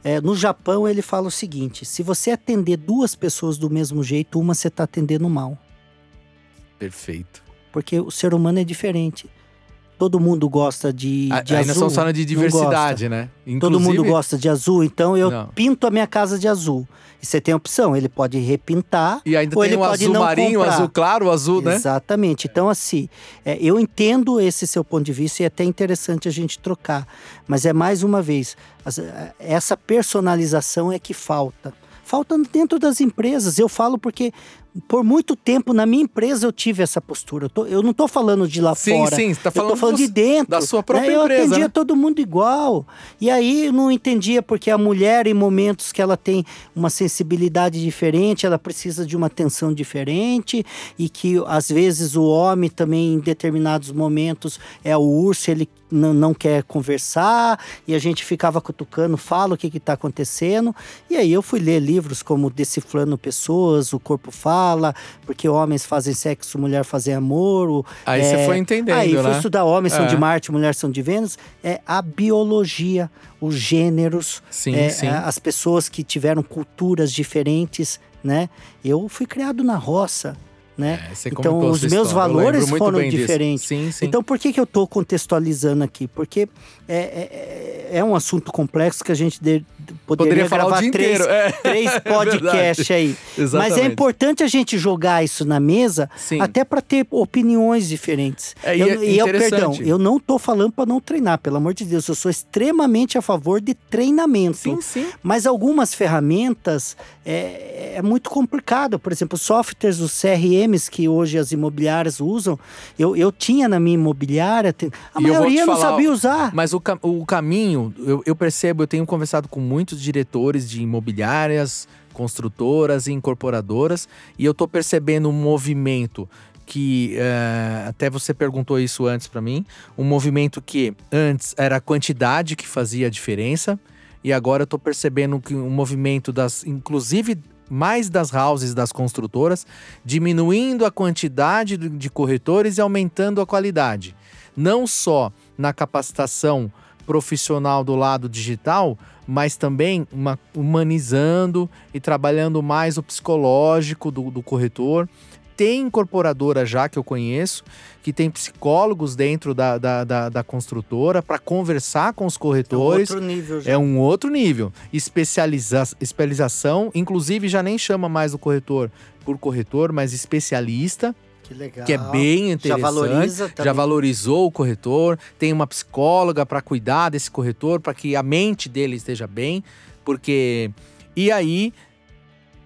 É, no Japão, ele fala o seguinte: se você atender duas pessoas do mesmo jeito, uma você está atendendo mal. Perfeito. Porque o ser humano é diferente. Todo mundo gosta de, A- de Aí nós azul. estamos falando de não diversidade, né? Todo mundo Inclusive- gosta de azul, então eu Não. pinto a minha casa de azul. E você tem a opção, ele pode repintar. E ainda Ou tem ele o pode azul não marinho, comprar. azul claro, o azul, né? Exatamente. Então, assim, é, eu entendo esse seu ponto de vista e é até interessante a gente trocar. Mas é mais uma vez, é, essa personalização é que falta. Falta dentro das empresas. Eu falo porque por muito tempo na minha empresa eu tive essa postura. Eu, tô- eu não estou falando de lá Sim, fora. sim, você tá eu tô falando falando do- de dentro. da sua própria né? Eu empresa, atendia né? todo mundo igual. E aí eu não entendia porque a mulher, em momentos que ela tem uma sensibilidade diferente, ela precisa de uma atenção diferente, e que às vezes o homem também, em determinados momentos, é o urso, ele não, não quer conversar, e a gente ficava cutucando, fala o que está acontecendo. E aí eu fui ler livros como Decifrando Pessoas, O Corpo Fala, porque homens fazem sexo, mulher fazem amor. Aí é, você foi entendendo, Aí né? fui estudar homens são É. de Marte, mulheres são de Vênus. É a biologia, os gêneros, Sim, é, sim. é, as pessoas que tiveram culturas diferentes, né? Eu fui criado na roça, né? É, então os meus valores foram diferentes. Sim, sim. Então por que, que eu estou contextualizando aqui? Porque é, é, é um assunto complexo que a gente de- poderia, Poderia gravar três. É. três (laughs) É podcasts aí. Mas Exatamente. é importante a gente jogar isso na mesa Sim. até para ter opiniões diferentes. É, e eu, é e eu, perdão, eu não tô falando para não treinar, pelo amor de Deus. Eu sou extremamente a favor de treinamento. Sim, sim. Mas algumas ferramentas é, é muito complicado. Por exemplo, softwares, os Que hoje as imobiliárias usam, eu, eu tinha na minha imobiliária, a E maioria te não falar, sabia usar. Mas o, o caminho, eu, eu percebo, eu tenho conversado com muitos diretores de imobiliárias, construtoras e incorporadoras, e eu tô percebendo um movimento que eh, até você perguntou isso antes para mim, um movimento que antes era a quantidade que fazia a diferença, e agora eu tô percebendo que um movimento das, inclusive mais das houses das construtoras, diminuindo a quantidade de corretores e aumentando a qualidade. Não só na capacitação profissional do lado digital, mas também uma- humanizando e trabalhando mais o psicológico do, do corretor. Tem incorporadora já que eu conheço, que tem psicólogos dentro da, da, da, da construtora para conversar com os corretores. Outro nível já. É um outro nível. Especializa especialização, inclusive já nem chama mais o corretor por corretor, mas especialista, Que legal. que é bem Já interessante. valoriza Já valorizou o corretor, tem uma psicóloga para cuidar desse corretor, para que a mente dele esteja bem, porque. E aí.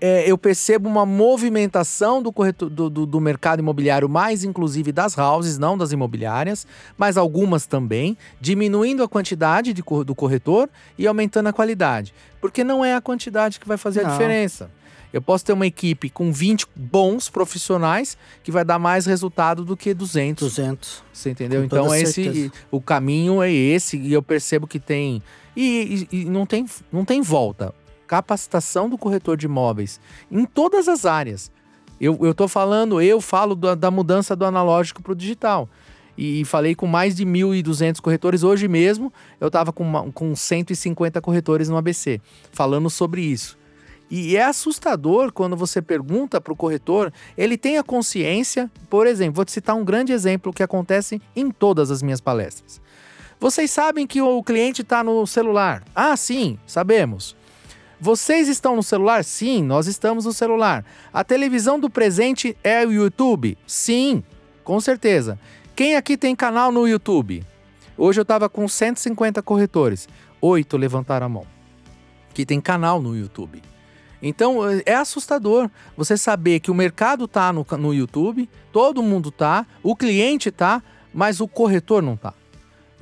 É, eu percebo uma movimentação do, corretor, do, do- do mercado imobiliário, mais inclusive das houses, não das imobiliárias, mas algumas também, diminuindo a quantidade de do corretor e aumentando a qualidade. Porque não é a quantidade que vai fazer a Não. diferença. Eu posso ter uma equipe com 20 bons profissionais que vai dar mais resultado do que 200. 200. Você entendeu? Então esse o caminho é esse e eu percebo que tem e, e- e não tem não tem volta. Capacitação do corretor de imóveis em todas as áreas. Eu, tô falando, eu falo da, da mudança do analógico para o digital. E falei com mais de 1.200 corretores. Hoje mesmo eu estava com, com 150 corretores no ABC, falando sobre isso. E é assustador quando você pergunta para o corretor, ele tem a consciência, por exemplo, vou te citar um grande exemplo que acontece em todas as minhas palestras. Vocês sabem que o cliente está no celular? Ah, sim, sabemos. Vocês estão no celular? Sim, nós estamos no celular. A televisão do presente é o YouTube? Sim, com certeza. Quem aqui tem canal no YouTube? Hoje eu estava com 150 corretores. Oito levantaram a mão. Que tem canal no YouTube. Então é assustador você saber que o mercado tá no, no YouTube, todo mundo tá, o cliente tá, mas o corretor não tá.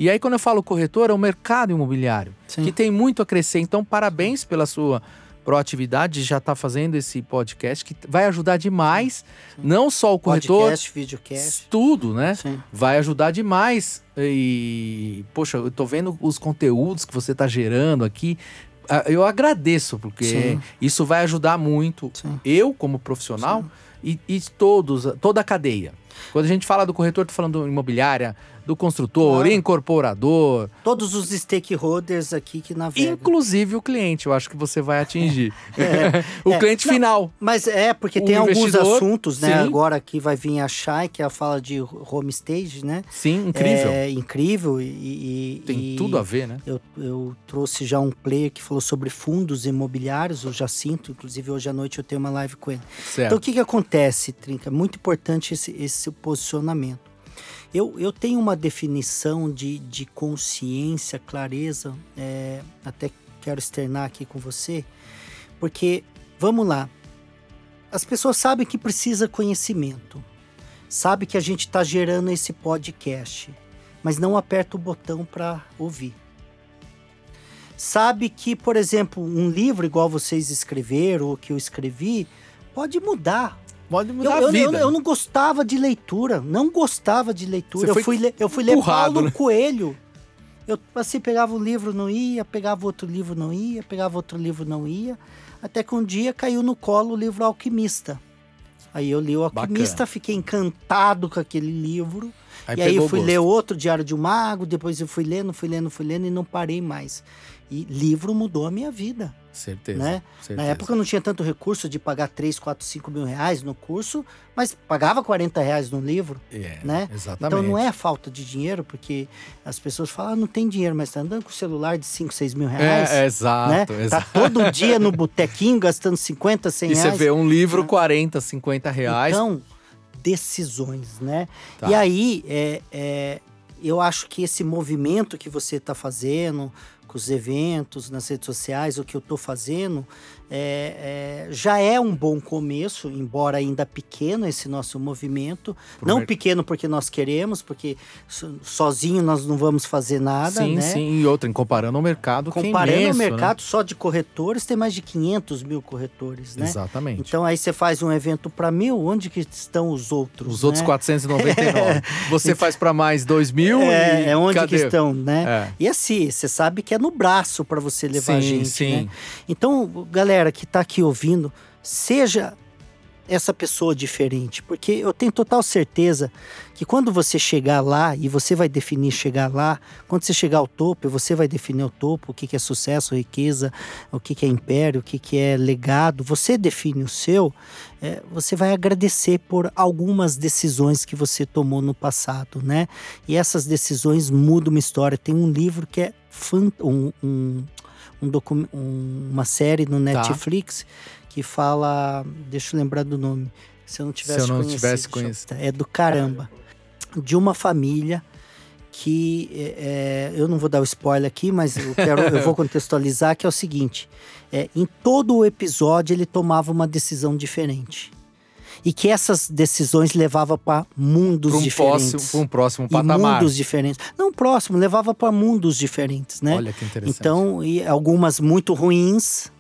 E aí, quando eu falo corretor, é o mercado imobiliário, Sim. que tem muito a crescer. Então, parabéns pela sua proatividade de já estar fazendo esse podcast, que vai ajudar demais, não só o corretor, Podcast, videocast. tudo, né? Sim. vai ajudar demais. E, poxa, eu tô vendo os conteúdos que você tá gerando aqui. Ah, Eu agradeço, porque Sim. isso vai ajudar muito Sim. eu, como profissional, e, e todos, toda a cadeia. Quando a gente fala do corretor, tô falando imobiliária, do construtor, Claro. incorporador, Todos os stakeholders aqui que navegam. inclusive o cliente, eu acho que você vai atingir. (laughs) É, (laughs) o é. cliente Não, final. Mas é, porque O tem alguns assuntos, né? sim. Agora aqui vai vir a Shai, que ela fala de homestage, né? Sim, incrível. É incrível e... e- Tem e tudo a ver, né? Eu, eu trouxe já um player que falou sobre fundos imobiliários, o Jacinto. Inclusive, hoje à noite eu tenho uma live com ele. Certo. Então, o que, que acontece, Trinca? Muito importante esse, esse posicionamento. Eu, eu tenho uma definição de, de consciência, clareza, é, até quero externar aqui com você, porque, vamos lá, as pessoas sabem que precisa conhecimento, sabe que a gente está gerando esse podcast, mas não aperta o botão para ouvir. Sabe que, por exemplo, um livro igual vocês escreveram ou que eu escrevi, pode mudar. Pode Eu, mudar eu- a vida. eu- eu não gostava de leitura, não gostava de leitura. Você Eu fui, ler- eu fui ler Paulo né? Coelho. Eu assim pegava um livro, não ia, pegava outro livro, não ia, pegava outro livro, não ia. Até que um dia caiu no colo o livro Alquimista. Aí eu li o Alquimista, Bacana. fiquei encantado com aquele livro. Aí e aí eu fui gosto. ler outro Diário de um Mago, depois eu fui lendo, fui lendo, fui lendo e não parei mais. E livro mudou a minha vida, Certeza. né? certeza. Na época eu não tinha tanto recurso de pagar 3, 4, 5 mil reais no curso, mas pagava 40 reais no livro, É, né? Exatamente. Então não é falta de dinheiro, porque as pessoas falam, ah, não tem dinheiro, mas tá andando com o celular de 5, 6 mil reais. É, é, exato, né? exato. Tá todo dia no (laughs) botequinho gastando 50, 100 E você reais. vê um livro 40, 50 reais. Então, decisões, né? Tá. E aí, é, é, eu acho que esse movimento que você está fazendo, os eventos nas redes sociais, o que eu estou fazendo, é, é, já é um bom começo, embora ainda pequeno esse nosso movimento. Pro não pequeno porque nós queremos, porque so- sozinho nós não vamos fazer nada, sim, né? sim. E outra, em comparando ao mercado, que é Comparando imenso, o né? mercado só de corretores, tem mais de 500 mil corretores, né? Exatamente. Então aí você faz um evento para mil, onde que estão os outros? Os outros né? 499. (laughs) Você faz para mais 2 mil É, e é onde cadê? que estão, né? É. E assim, você sabe que é no braço para você levar Sim, gente, sim. né? Então, galera que tá aqui ouvindo, seja essa pessoa diferente, porque eu tenho total certeza que quando você chegar lá e você vai definir chegar lá, quando você chegar ao topo, você vai definir o topo, o que é sucesso, riqueza, o que é império, o que é legado, você define o seu, é, você vai agradecer por algumas decisões que você tomou no passado, né? E essas decisões mudam uma história. Tem um livro que é um, um, um docu- um- uma série no Netflix que fala, deixa eu lembrar do nome, se eu não tivesse eu não conhecido, tivesse conhecido. é do caramba, de uma família que é, é, eu não vou dar o spoiler aqui, mas eu quero, eu vou (laughs) contextualizar que é o seguinte: é, em todo o episódio ele tomava uma decisão diferente e que essas decisões levavam para mundos um, diferentes. próximo, pra um próximo e patamar. mundos diferentes. Não próximo, levava para mundos diferentes, né? Olha que interessante. Então, e algumas muito ruins,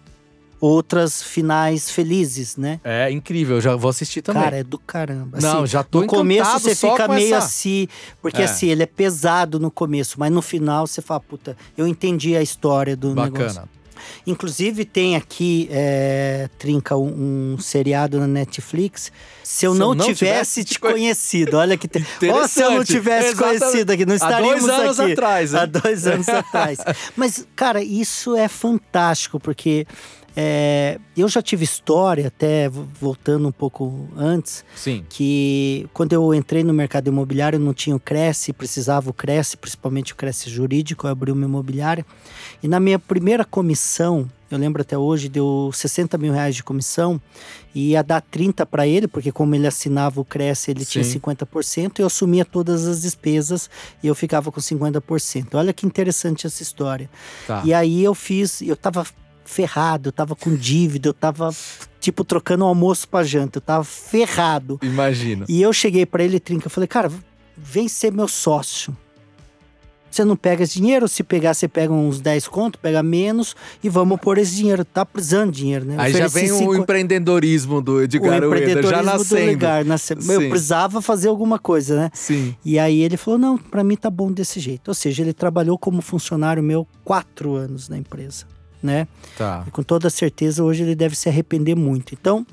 outras finais felizes, né? É incrível, eu já vou assistir também. Cara, é do caramba. Não, Assim, já tô No começo você fica meio essa- assim, porque É. assim, ele é pesado no começo, mas no final você fala, puta, eu entendi a história do negócio. Bacana. Inclusive tem aqui, é, Trinca, um, um seriado na Netflix. Se eu Se eu não, não tivesse, tivesse te te conhe- conhecido, olha que... Te... (laughs) Ó, se eu não tivesse Exatamente. conhecido aqui, não Há estaríamos dois anos aqui. atrás, hein? Há dois anos (laughs) atrás. Mas, cara, isso é fantástico, porque É, eu já tive história, até vo- voltando um pouco antes, Sim. que quando eu entrei no mercado imobiliário não tinha o Cresce, precisava o Cresce, principalmente o Cresce jurídico, eu abri uma imobiliária. E na minha primeira comissão, eu lembro até hoje, deu 60 mil reais de comissão e ia dar 30 para ele, porque como ele assinava o Cresce, ele tinha Sim. 50%, e eu assumia todas as despesas e eu ficava com 50%. Olha que interessante essa história. Tá. E aí eu fiz, eu tava ferrado, eu tava com dívida, eu tava tipo trocando o almoço pra janta, eu tava ferrado. Imagino. E eu cheguei pra ele, Trinca, eu falei, cara, vem ser meu sócio. Você não pega esse dinheiro, se pegar, você pega uns 10 conto, pega menos e vamos pôr esse dinheiro. Tá precisando de dinheiro, né? Aí já vem o cinco- empreendedorismo do o Edgar Ueda, empreendedorismo já do nascendo. Legar, nasce- Eu precisava fazer alguma coisa, né? Sim. E aí ele falou, não, pra mim tá bom desse jeito. Ou seja, ele trabalhou como funcionário meu quatro anos na empresa, né? Tá. E com toda certeza hoje ele deve se arrepender muito. Então,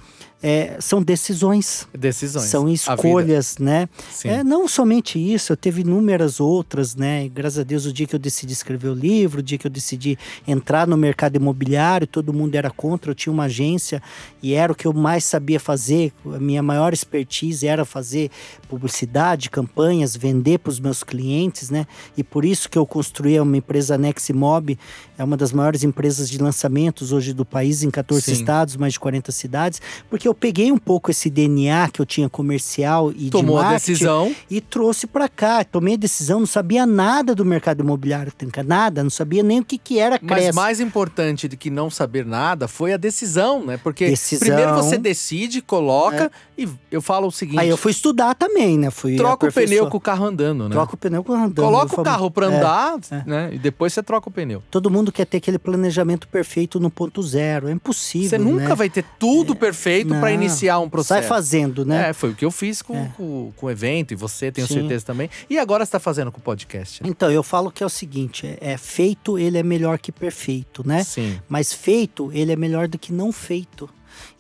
é, são decisões, Decisões. são escolhas, né? Sim. É, não somente isso, eu teve inúmeras outras, né? E graças a Deus, o dia que eu decidi escrever o livro, o dia que eu decidi entrar no mercado imobiliário, todo mundo era contra, eu tinha uma agência e era o que eu mais sabia fazer, a minha maior expertise era fazer publicidade, campanhas, vender para os meus clientes, né? E por isso que eu construí uma empresa Neximob, é uma das maiores empresas de lançamentos hoje do país, em 14 Sim. estados, mais de 40 cidades, porque eu peguei um pouco esse DNA que eu tinha comercial e Tomou de marketing decisão. e trouxe para cá. Tomei a decisão, não sabia nada do mercado imobiliário, Trinca, nada, não sabia nem o que, que era Mas Cresce. mais importante do que não saber nada foi a decisão, né? Porque Decisão. É. primeiro você decide, coloca e eu falo o seguinte: Aí eu fui estudar também, né? Fui troca o pneu com o carro andando, né? Troca o pneu com o andando. Coloca o carro pra É. andar, é. né? E depois você troca o pneu. Todo mundo quer ter aquele planejamento perfeito no ponto zero. É impossível. Você nunca né? vai ter tudo perfeito pra Não. iniciar um processo. Sai fazendo, né? É, foi o que eu fiz com, É. com, com o evento, e você, tenho Sim. certeza também. E agora você tá fazendo com o podcast. né? Então, eu falo que é o seguinte: é, é feito, ele é melhor que perfeito, né? Sim. Mas feito, ele é melhor do que não feito.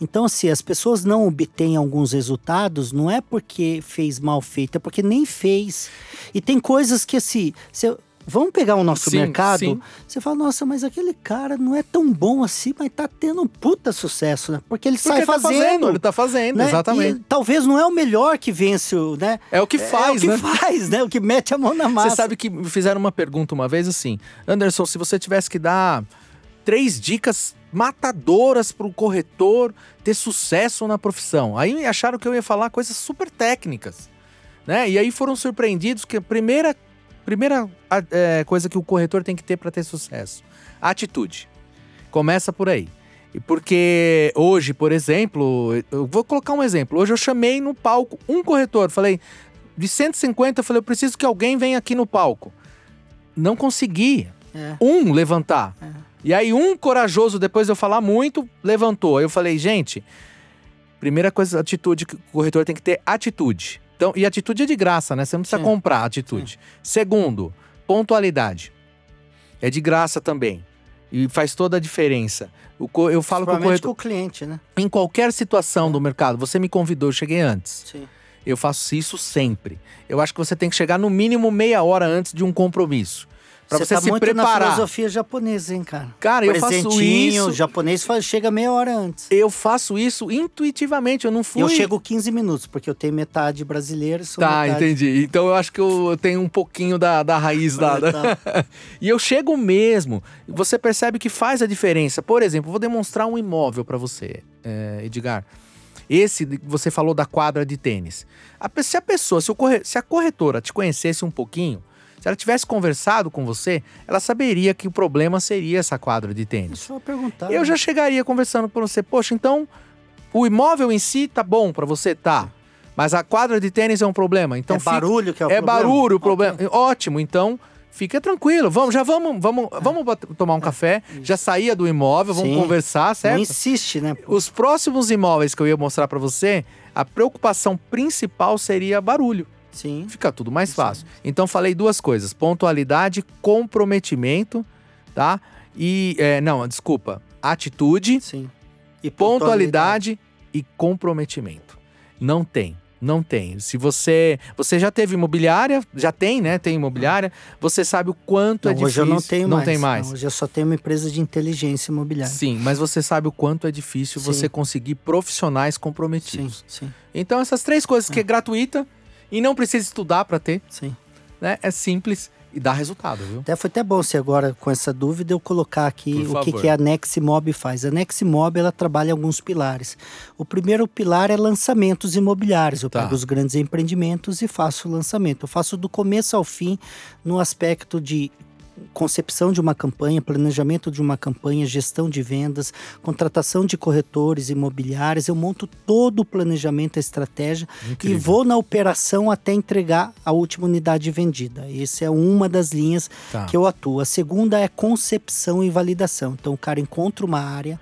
Então, assim, as pessoas não obtêm alguns resultados, não é porque fez mal feito, é porque nem fez. E tem coisas que, assim, você- vamos pegar o nosso Sim, mercado, sim. você fala, nossa, mas aquele cara não é tão bom assim, mas tá tendo um puta sucesso, né? Porque ele Porque sai ele tá fazendo. fazendo, ele tá fazendo, né? exatamente. E talvez não é o melhor que vence, o, né? É o que faz, é o que né? faz, né? O que mete a mão na massa. Você sabe que me fizeram uma pergunta uma vez assim: Anderson, se você tivesse que dar três dicas matadoras para o corretor ter sucesso na profissão. Aí acharam que eu ia falar coisas super técnicas, né? E aí foram surpreendidos que a primeira, primeira é, coisa que o corretor tem que ter para ter sucesso, atitude. Começa por aí. E Porque hoje, por exemplo, eu vou colocar um exemplo. Hoje eu chamei no palco um corretor, falei de 150, eu falei, eu preciso que alguém venha aqui no palco. Não consegui. É. Um levantar. E aí, um corajoso, depois de eu falar muito, levantou. Aí eu falei, gente, primeira coisa, atitude que o corretor tem que ter atitude. Então, e atitude é de graça, né? Você não precisa Sim. comprar atitude. Segundo, pontualidade. É de graça também. E faz toda a diferença. Eu falo com o corretor. com o cliente, né? Em qualquer situação do mercado, você me convidou, eu cheguei antes. Sim. Eu faço isso sempre. Eu acho que você tem que chegar no mínimo meia hora antes de um compromisso. Pra você, tá se muito na preparar. filosofia japonesa, hein, cara? Cara, eu faço isso. O japonês faz- chega meia hora antes. Eu faço isso intuitivamente. Eu não fui. Eu chego 15 minutos, porque eu tenho metade brasileira sou Tá, metade... entendi. Então eu acho que eu tenho um pouquinho da, da raiz da. (laughs) e eu chego mesmo. Você percebe que faz a diferença. Por exemplo, vou demonstrar um imóvel para você, é, Edgar. Esse que você falou da quadra de tênis. A se a pessoa, se, o corre- se a corretora te conhecesse um pouquinho, se ela tivesse conversado com você, ela saberia que o problema seria essa quadra de É tênis. só perguntar. Eu já chegaria conversando com você, poxa, então o imóvel em si tá bom pra você? Tá. Mas a quadra de tênis é um problema. Então é fica- barulho que é o é problema? barulho o problema. Ótimo, então fica tranquilo. Vamos, já vamos, vamos, vamos tomar um café. Já saía do imóvel, vamos É. Sim. conversar, Não certo? insiste, né? pô? Os próximos imóveis que eu ia mostrar pra você, a preocupação principal seria barulho. Sim. Fica tudo mais fácil. Então falei duas coisas: pontualidade, comprometimento, tá? E é, não, desculpa, atitude, Sim. E pontualidade e comprometimento. Não tem. Não tem. Se você. Você já teve imobiliária, já tem, né? Tem imobiliária. Você sabe o quanto Não, é difícil. hoje eu não tenho não mais. tem mais. Não, hoje eu só tenho uma empresa de inteligência imobiliária. Sim, mas você sabe o quanto é difícil Sim. você conseguir profissionais sim, comprometidos. sim, Então, essas três coisas que é gratuita e não precisa estudar para ter, sim. né? É simples e dá resultado, viu? Até foi até bom se agora com essa dúvida eu colocar aqui o que, que a Neximob faz. A Neximob ela trabalha alguns pilares. O primeiro pilar é lançamentos imobiliários. Eu Tá. pego os grandes empreendimentos e faço o lançamento. Eu faço do começo ao fim no aspecto de concepção de uma campanha, planejamento de uma campanha, gestão de vendas, contratação de corretores imobiliários. Eu monto todo o planejamento, a estratégia Incrível. e vou na operação até entregar a última unidade vendida. Essa é uma das linhas Tá. que eu atuo. A segunda é concepção e validação. Então o cara encontra uma área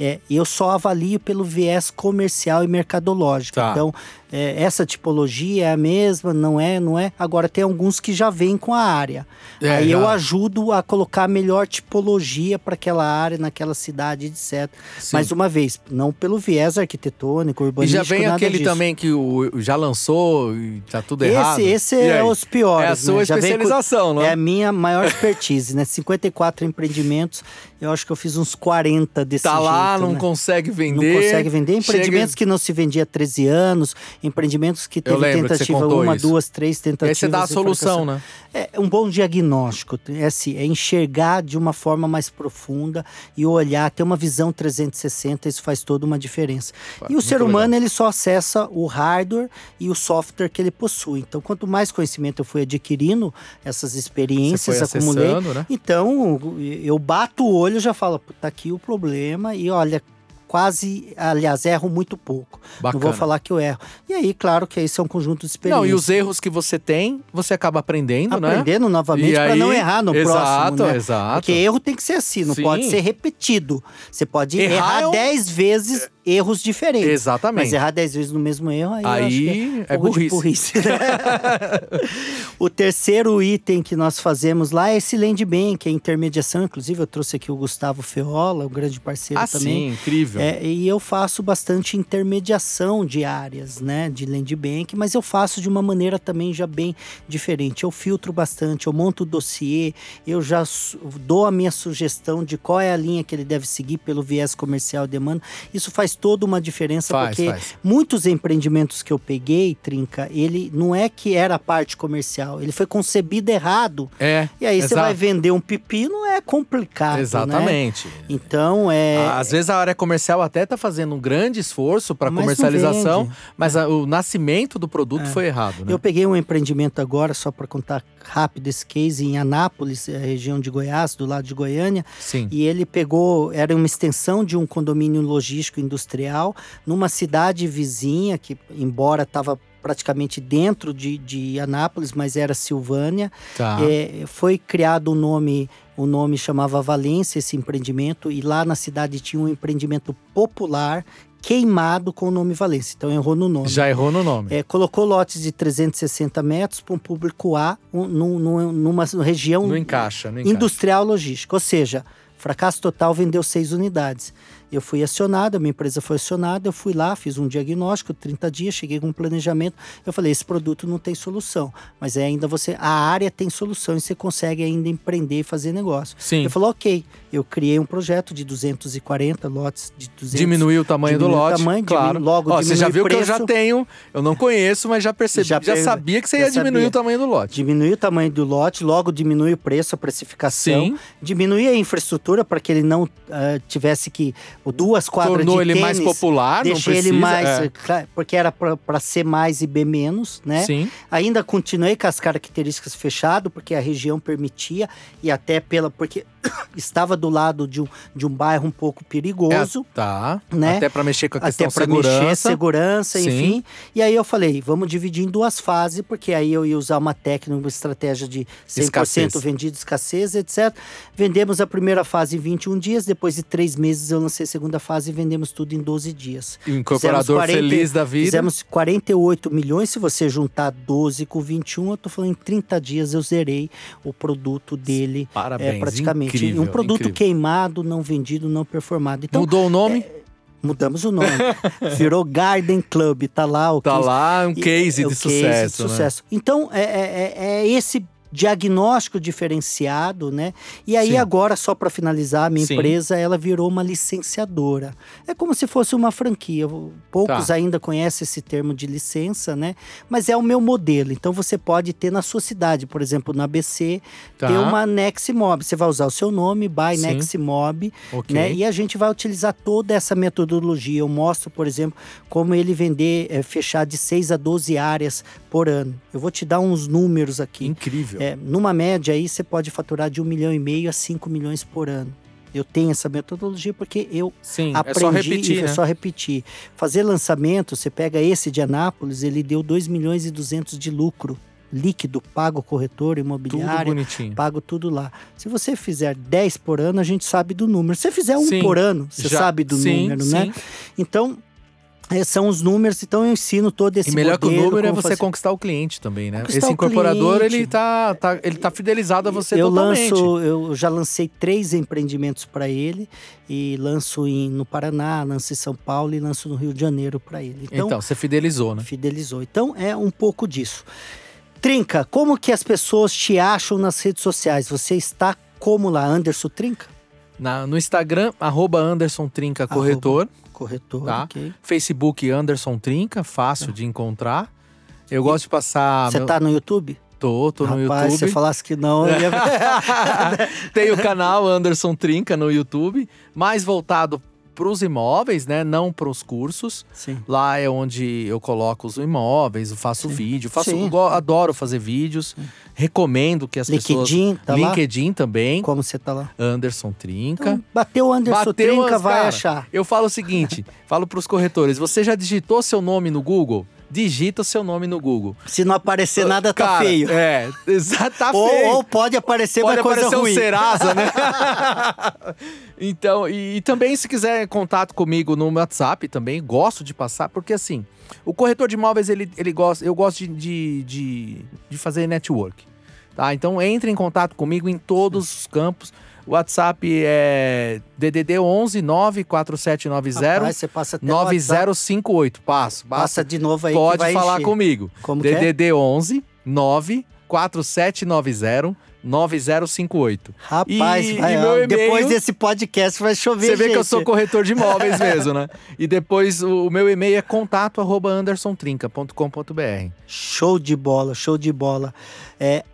é, e eu só avalio pelo viés comercial e mercadológico. Tá. Então é, essa tipologia é a mesma, não é, não é. Agora tem alguns que já vêm com a área. É, Aí eu já. ajudo a colocar a melhor tipologia para aquela área, naquela cidade, etc. Sim. Mais uma vez, não pelo viés arquitetônico, E urbanístico, já vem aquele disso. também que o, já lançou e tá tudo errado. Esse, E é aí? os piores. É a sua né? Vem com- especialização, não É é? a minha maior expertise, né? 54 empreendimentos, eu acho que eu fiz uns 40 desse Tá lá, jeito, não né? consegue Não vender. consegue vender. Empreendimentos chega- que não se vendia há 13 anos, empreendimentos que teve que tentativa contou uma, isso. duas, três E aí tentativas. você dá a solução, né? É um bom diagnóstico, é assim, é enxergar de uma forma mais profunda e olhar, ter uma visão 360, isso faz toda uma diferença. e o ser legal. humano, ele só acessa o hardware e o software que ele possui. Então, quanto mais conhecimento eu fui adquirindo, essas experiências, acumulei, né? então, eu bato o olho e já falo, "Pô, tá aqui o problema e olha, quase, aliás, erro muito pouco. Não vou Bacana. falar que eu erro. E aí, claro que isso é um conjunto de Não, experiências. e os erros que você tem, você acaba aprendendo, né? Aprendendo novamente para não errar no exato, próximo, né? exato. Porque erro tem que ser assim, não Sim. pode ser repetido. Você pode Errar errar é um- 10 vezes erros diferentes. Exatamente. Mas errar 10 vezes no mesmo erro, aí, eu Aí é de burrice. burrice, né? (laughs) o terceiro item que nós fazemos lá é esse land bank, a intermediação. Inclusive, eu trouxe aqui o Gustavo Feola, um grande parceiro Ah, também. sim, incrível. É, e eu faço bastante intermediação de áreas, né, de land bank, mas eu faço de uma maneira também já bem diferente. Eu filtro bastante, eu monto o dossiê, eu já dou a minha sugestão de qual é a linha que ele deve seguir pelo viés comercial e demanda. Isso faz toda uma diferença Faz, porque faz. muitos empreendimentos que eu peguei, Trinca, ele não é que era a parte comercial, ele foi concebido errado. É. E aí você vai vender um pepino, é complicado, né? Exatamente. Então, é... Às vezes a área comercial até tá fazendo um grande esforço para comercialização, mas a- o nascimento do produto foi errado, né? Eu peguei um empreendimento agora, só para contar rápido esse case, em Anápolis, eh, região de Goiás, do lado de Goiânia. Sim. E ele pegou, era uma extensão de um condomínio logístico industrial, numa cidade vizinha, que embora estava praticamente dentro de, de Anápolis, mas era Silvânia. Tá. É, foi criado o nome, o nome chamava Valência, esse empreendimento, e lá na cidade tinha um empreendimento popular queimado com o nome Valência. Então errou no nome. Já errou no nome. É, colocou lotes de 360 metros para um público A, um, num- num- numa região Não encaixa, não encaixa. industrial logística. Ou seja, fracasso total vendeu seis unidades. Eu fui acionado, a minha empresa foi acionada, eu fui lá, fiz um diagnóstico, 30 dias, cheguei com um planejamento. Eu falei, esse produto não tem solução, mas é ainda você, a área tem solução e você consegue ainda empreender e fazer negócio. Sim. Ele falou, ok, eu criei um projeto de 240 lotes de 200. Diminuiu o tamanho do diminui o lote, tamanho, claro. diminui- logo Ó, você já viu que eu já tenho, eu não conheço, mas já percebi, já, Já sabia que você ia diminuir sabia. o tamanho do lote. Diminui o tamanho do lote, logo diminui o preço, a precificação. Sim. Diminui a infraestrutura para que ele não ah, tivesse que. O Duas quadras Tornou de ele mais popular, não Deixei precisa. ele mais. é. Porque era para ser mais e B menos, né? Sim. Ainda continuei com as características fechado, porque a região permitia, e até pela. Porque (coughs) estava do lado de um, de um bairro um pouco perigoso. É, tá. né? Até para mexer com a questão Até segurança. mexer, segurança, Sim. enfim. E aí eu falei, vamos dividir em duas fases, porque aí eu ia usar uma técnica, uma estratégia de 100% Escassez. vendido, escassez, etc. Vendemos a primeira fase em 21 dias, depois de três meses eu lancei a segunda fase e vendemos tudo em 12 dias. E o incorporador Fizemos 40 feliz da vida. Fizemos 48 milhões, se você juntar 12 com 21, eu tô falando em 30 dias eu zerei o produto dele. Parabéns, é, praticamente. incrível, um produto incrível. queimado, não vendido, não performado. Então, Mudou o nome? Mudamos o nome. (laughs) Virou Garden Club, tá lá o Tá case. lá um E- case é o de case sucesso, de né? sucesso. Então, é, é- é- é esse diagnóstico diferenciado, né? E aí Sim. agora, só para finalizar, a minha Sim. empresa, ela virou uma licenciadora. É como se fosse uma franquia. Poucos Tá. ainda conhecem esse termo de licença, né? Mas é o meu modelo. Então, você pode ter na sua cidade, por exemplo, no ABC, Tá. ter uma Neximob. Você vai usar o seu nome, by Sim. Neximob, Ok. né? E a gente vai utilizar toda essa metodologia. Eu mostro, por exemplo, como ele vender, é, fechar de 6 a 12 áreas por ano. Eu vou te dar uns números aqui. Incrível. É, numa média aí, você pode faturar de 1 milhão e meio a 5 milhões por ano. Eu tenho essa metodologia porque eu Sim, aprendi é só repetir, e né? é só repetir. Fazer lançamento, você pega esse de Anápolis, ele deu 2 milhões e 200 de lucro líquido, pago corretor Tudo imobiliário, bonitinho. pago tudo lá. Se você fizer 10 por ano, a gente sabe do número. Se você fizer um Sim, por ano, você Já- sabe do sim, número, sim. né? Então, é, são os números, então eu ensino todo esse E melhor que o modelo, número é você fazer. conquistar o cliente também, né? Conquistar Esse incorporador, cliente. ele tá, tá- ele tá fidelizado a você eu totalmente. lanço, eu já lancei três empreendimentos para ele e lanço em, no Paraná, lanço em São Paulo e lanço no Rio de Janeiro para ele. Então, Então, você fidelizou, né? fidelizou. Então é um pouco disso. Trinca, como que as pessoas te acham nas redes sociais? Você está como lá, Anderson Trinca? Na- no Instagram, arroba Anderson Trinca Corretor. Corretor, Tá. ok. Facebook Anderson Trinca, fácil de encontrar. Eu gosto de passar. Você meu- tá no YouTube? Tô, tô no Rapaz, se você YouTube. falasse que não, eu ia... (laughs) Tem o canal Anderson Trinca no YouTube, mais voltado para os imóveis, né? Não para os cursos. Sim. Lá é onde eu coloco os imóveis, eu faço Sim. vídeo, faço, Sim. adoro fazer vídeos. Recomendo que as pessoas. LinkedIn, tá lá? LinkedIn também, Como você tá lá? Anderson Trinca. Então, bateu o Anderson Bateu Trinca, as- vai cara, achar. Eu falo o seguinte: falo para os corretores, você já digitou seu nome no Google? Digita seu nome no Google. Se não aparecer nada, tá Cara, feio. É, (laughs) tá ou, feio. ou pode aparecer Pode uma coisa aparecer ruim. um Serasa, né? (laughs) então, e, e também se quiser contato comigo no WhatsApp também, gosto de passar, porque assim, o corretor de imóveis, ele, ele gosta, eu gosto de, de, de, de fazer network. Tá? Então entre em contato comigo em todos os campos. O WhatsApp é DDD 11 94790 Rapaz, você passa até o WhatsApp. 9058. Passo, Passa passa. de novo aí Pode falar encher. comigo. Como que é? DDD 11 94790 9058. Rapaz, E- vai, e meu depois desse podcast vai chover, Você vê que eu sou corretor de imóveis (laughs) mesmo, né? E depois o, o meu e-mail é contato arroba andersontrinca.com.br. Show de bola, show de bola. É,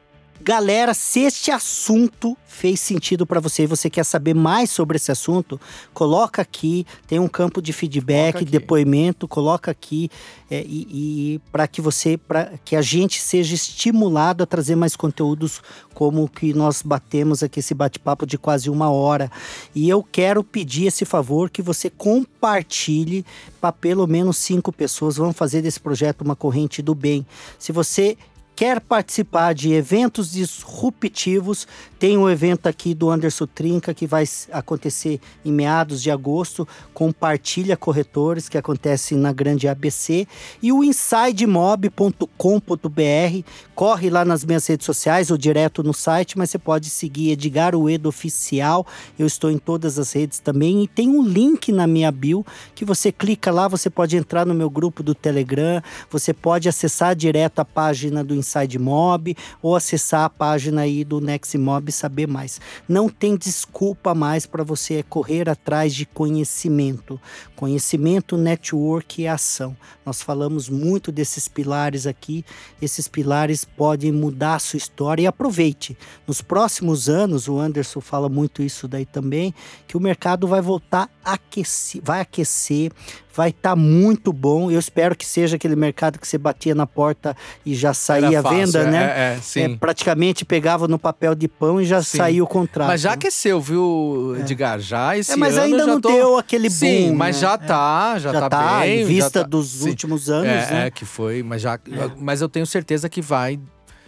galera, se este assunto fez sentido para você e você quer saber mais sobre esse assunto, coloca aqui, tem um campo de feedback, Coloca depoimento, coloca aqui é, e, e para que você, para que a gente seja estimulado a trazer mais conteúdos como o que nós batemos aqui esse bate-papo de quase uma hora. E eu quero pedir esse favor que você compartilhe para pelo menos cinco pessoas. Vamos fazer desse projeto uma corrente do bem. Se você quer participar de eventos disruptivos, tem um evento aqui do Anderson Trinca que vai acontecer em meados de agosto. Compartilha corretores que acontece na Grande ABC e o insidemob.com.br. Corre lá nas minhas redes sociais ou direto no site, mas você pode seguir Edgar Uedo Oficial. Eu estou em todas as redes também e tem um link na minha bio que você clica lá, você pode entrar no meu grupo do Telegram, você pode acessar direto a página do Inside Mob ou acessar a página aí do Neximob e saber mais. Não tem desculpa mais para você correr atrás de conhecimento. Conhecimento, network e ação. Nós falamos muito desses pilares aqui. Esses pilares podem mudar a sua história e aproveite. Nos próximos anos, o Anderson fala muito isso daí também, que o mercado vai voltar a aquecer, vai aquecer, vai estar muito bom. Eu espero que seja aquele mercado que você batia na porta e já saía a venda, é, né? É, é, sim. É, praticamente pegava no papel de pão e já Sim. saía o contrato. Mas já aqueceu, viu, Edgar? Já esse É, mas ano ainda não tô... deu aquele boom. Sim, mas né? já tá, já, já tá, tá, bem. em vista tá- dos sim. últimos anos, é, né? é, que foi, mas já, mas eu tenho certeza que vai,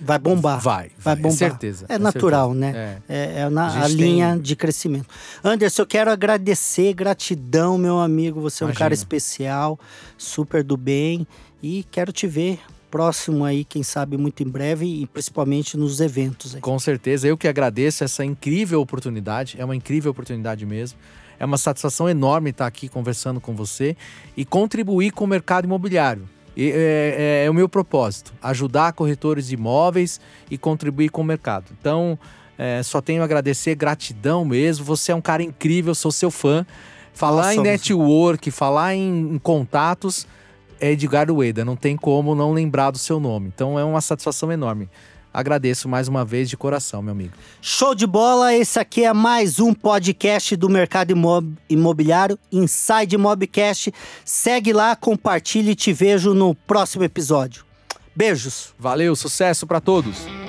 Vai bombar. vai, Vai vai, bombar. certeza. É natural, certeza. né? É. É, é na, A a, linha tem- de crescimento. Anderson, eu quero agradecer, gratidão, meu amigo. Você é um Imagina. cara especial, super do bem. E quero te ver próximo aí, quem sabe, muito em breve, e principalmente nos eventos. Aí. Com certeza, eu que agradeço essa incrível oportunidade, é uma incrível oportunidade mesmo. É uma satisfação enorme estar aqui conversando com você e contribuir com o mercado imobiliário. E, é, é, é o meu propósito, ajudar corretores de imóveis e contribuir com o mercado. Então, é, só tenho a agradecer, gratidão mesmo. Você é um cara incrível, sou seu fã. Falar em network, falar em, em contatos é Edgar Ueda, não tem como não lembrar do seu nome. Então é uma satisfação enorme. Agradeço mais uma vez de coração, meu amigo. Show de bola! Esse aqui é mais um podcast do mercado imobiliário, Inside Mobcast. Segue lá, compartilhe e te vejo no próximo episódio. Beijos! Valeu, sucesso para todos!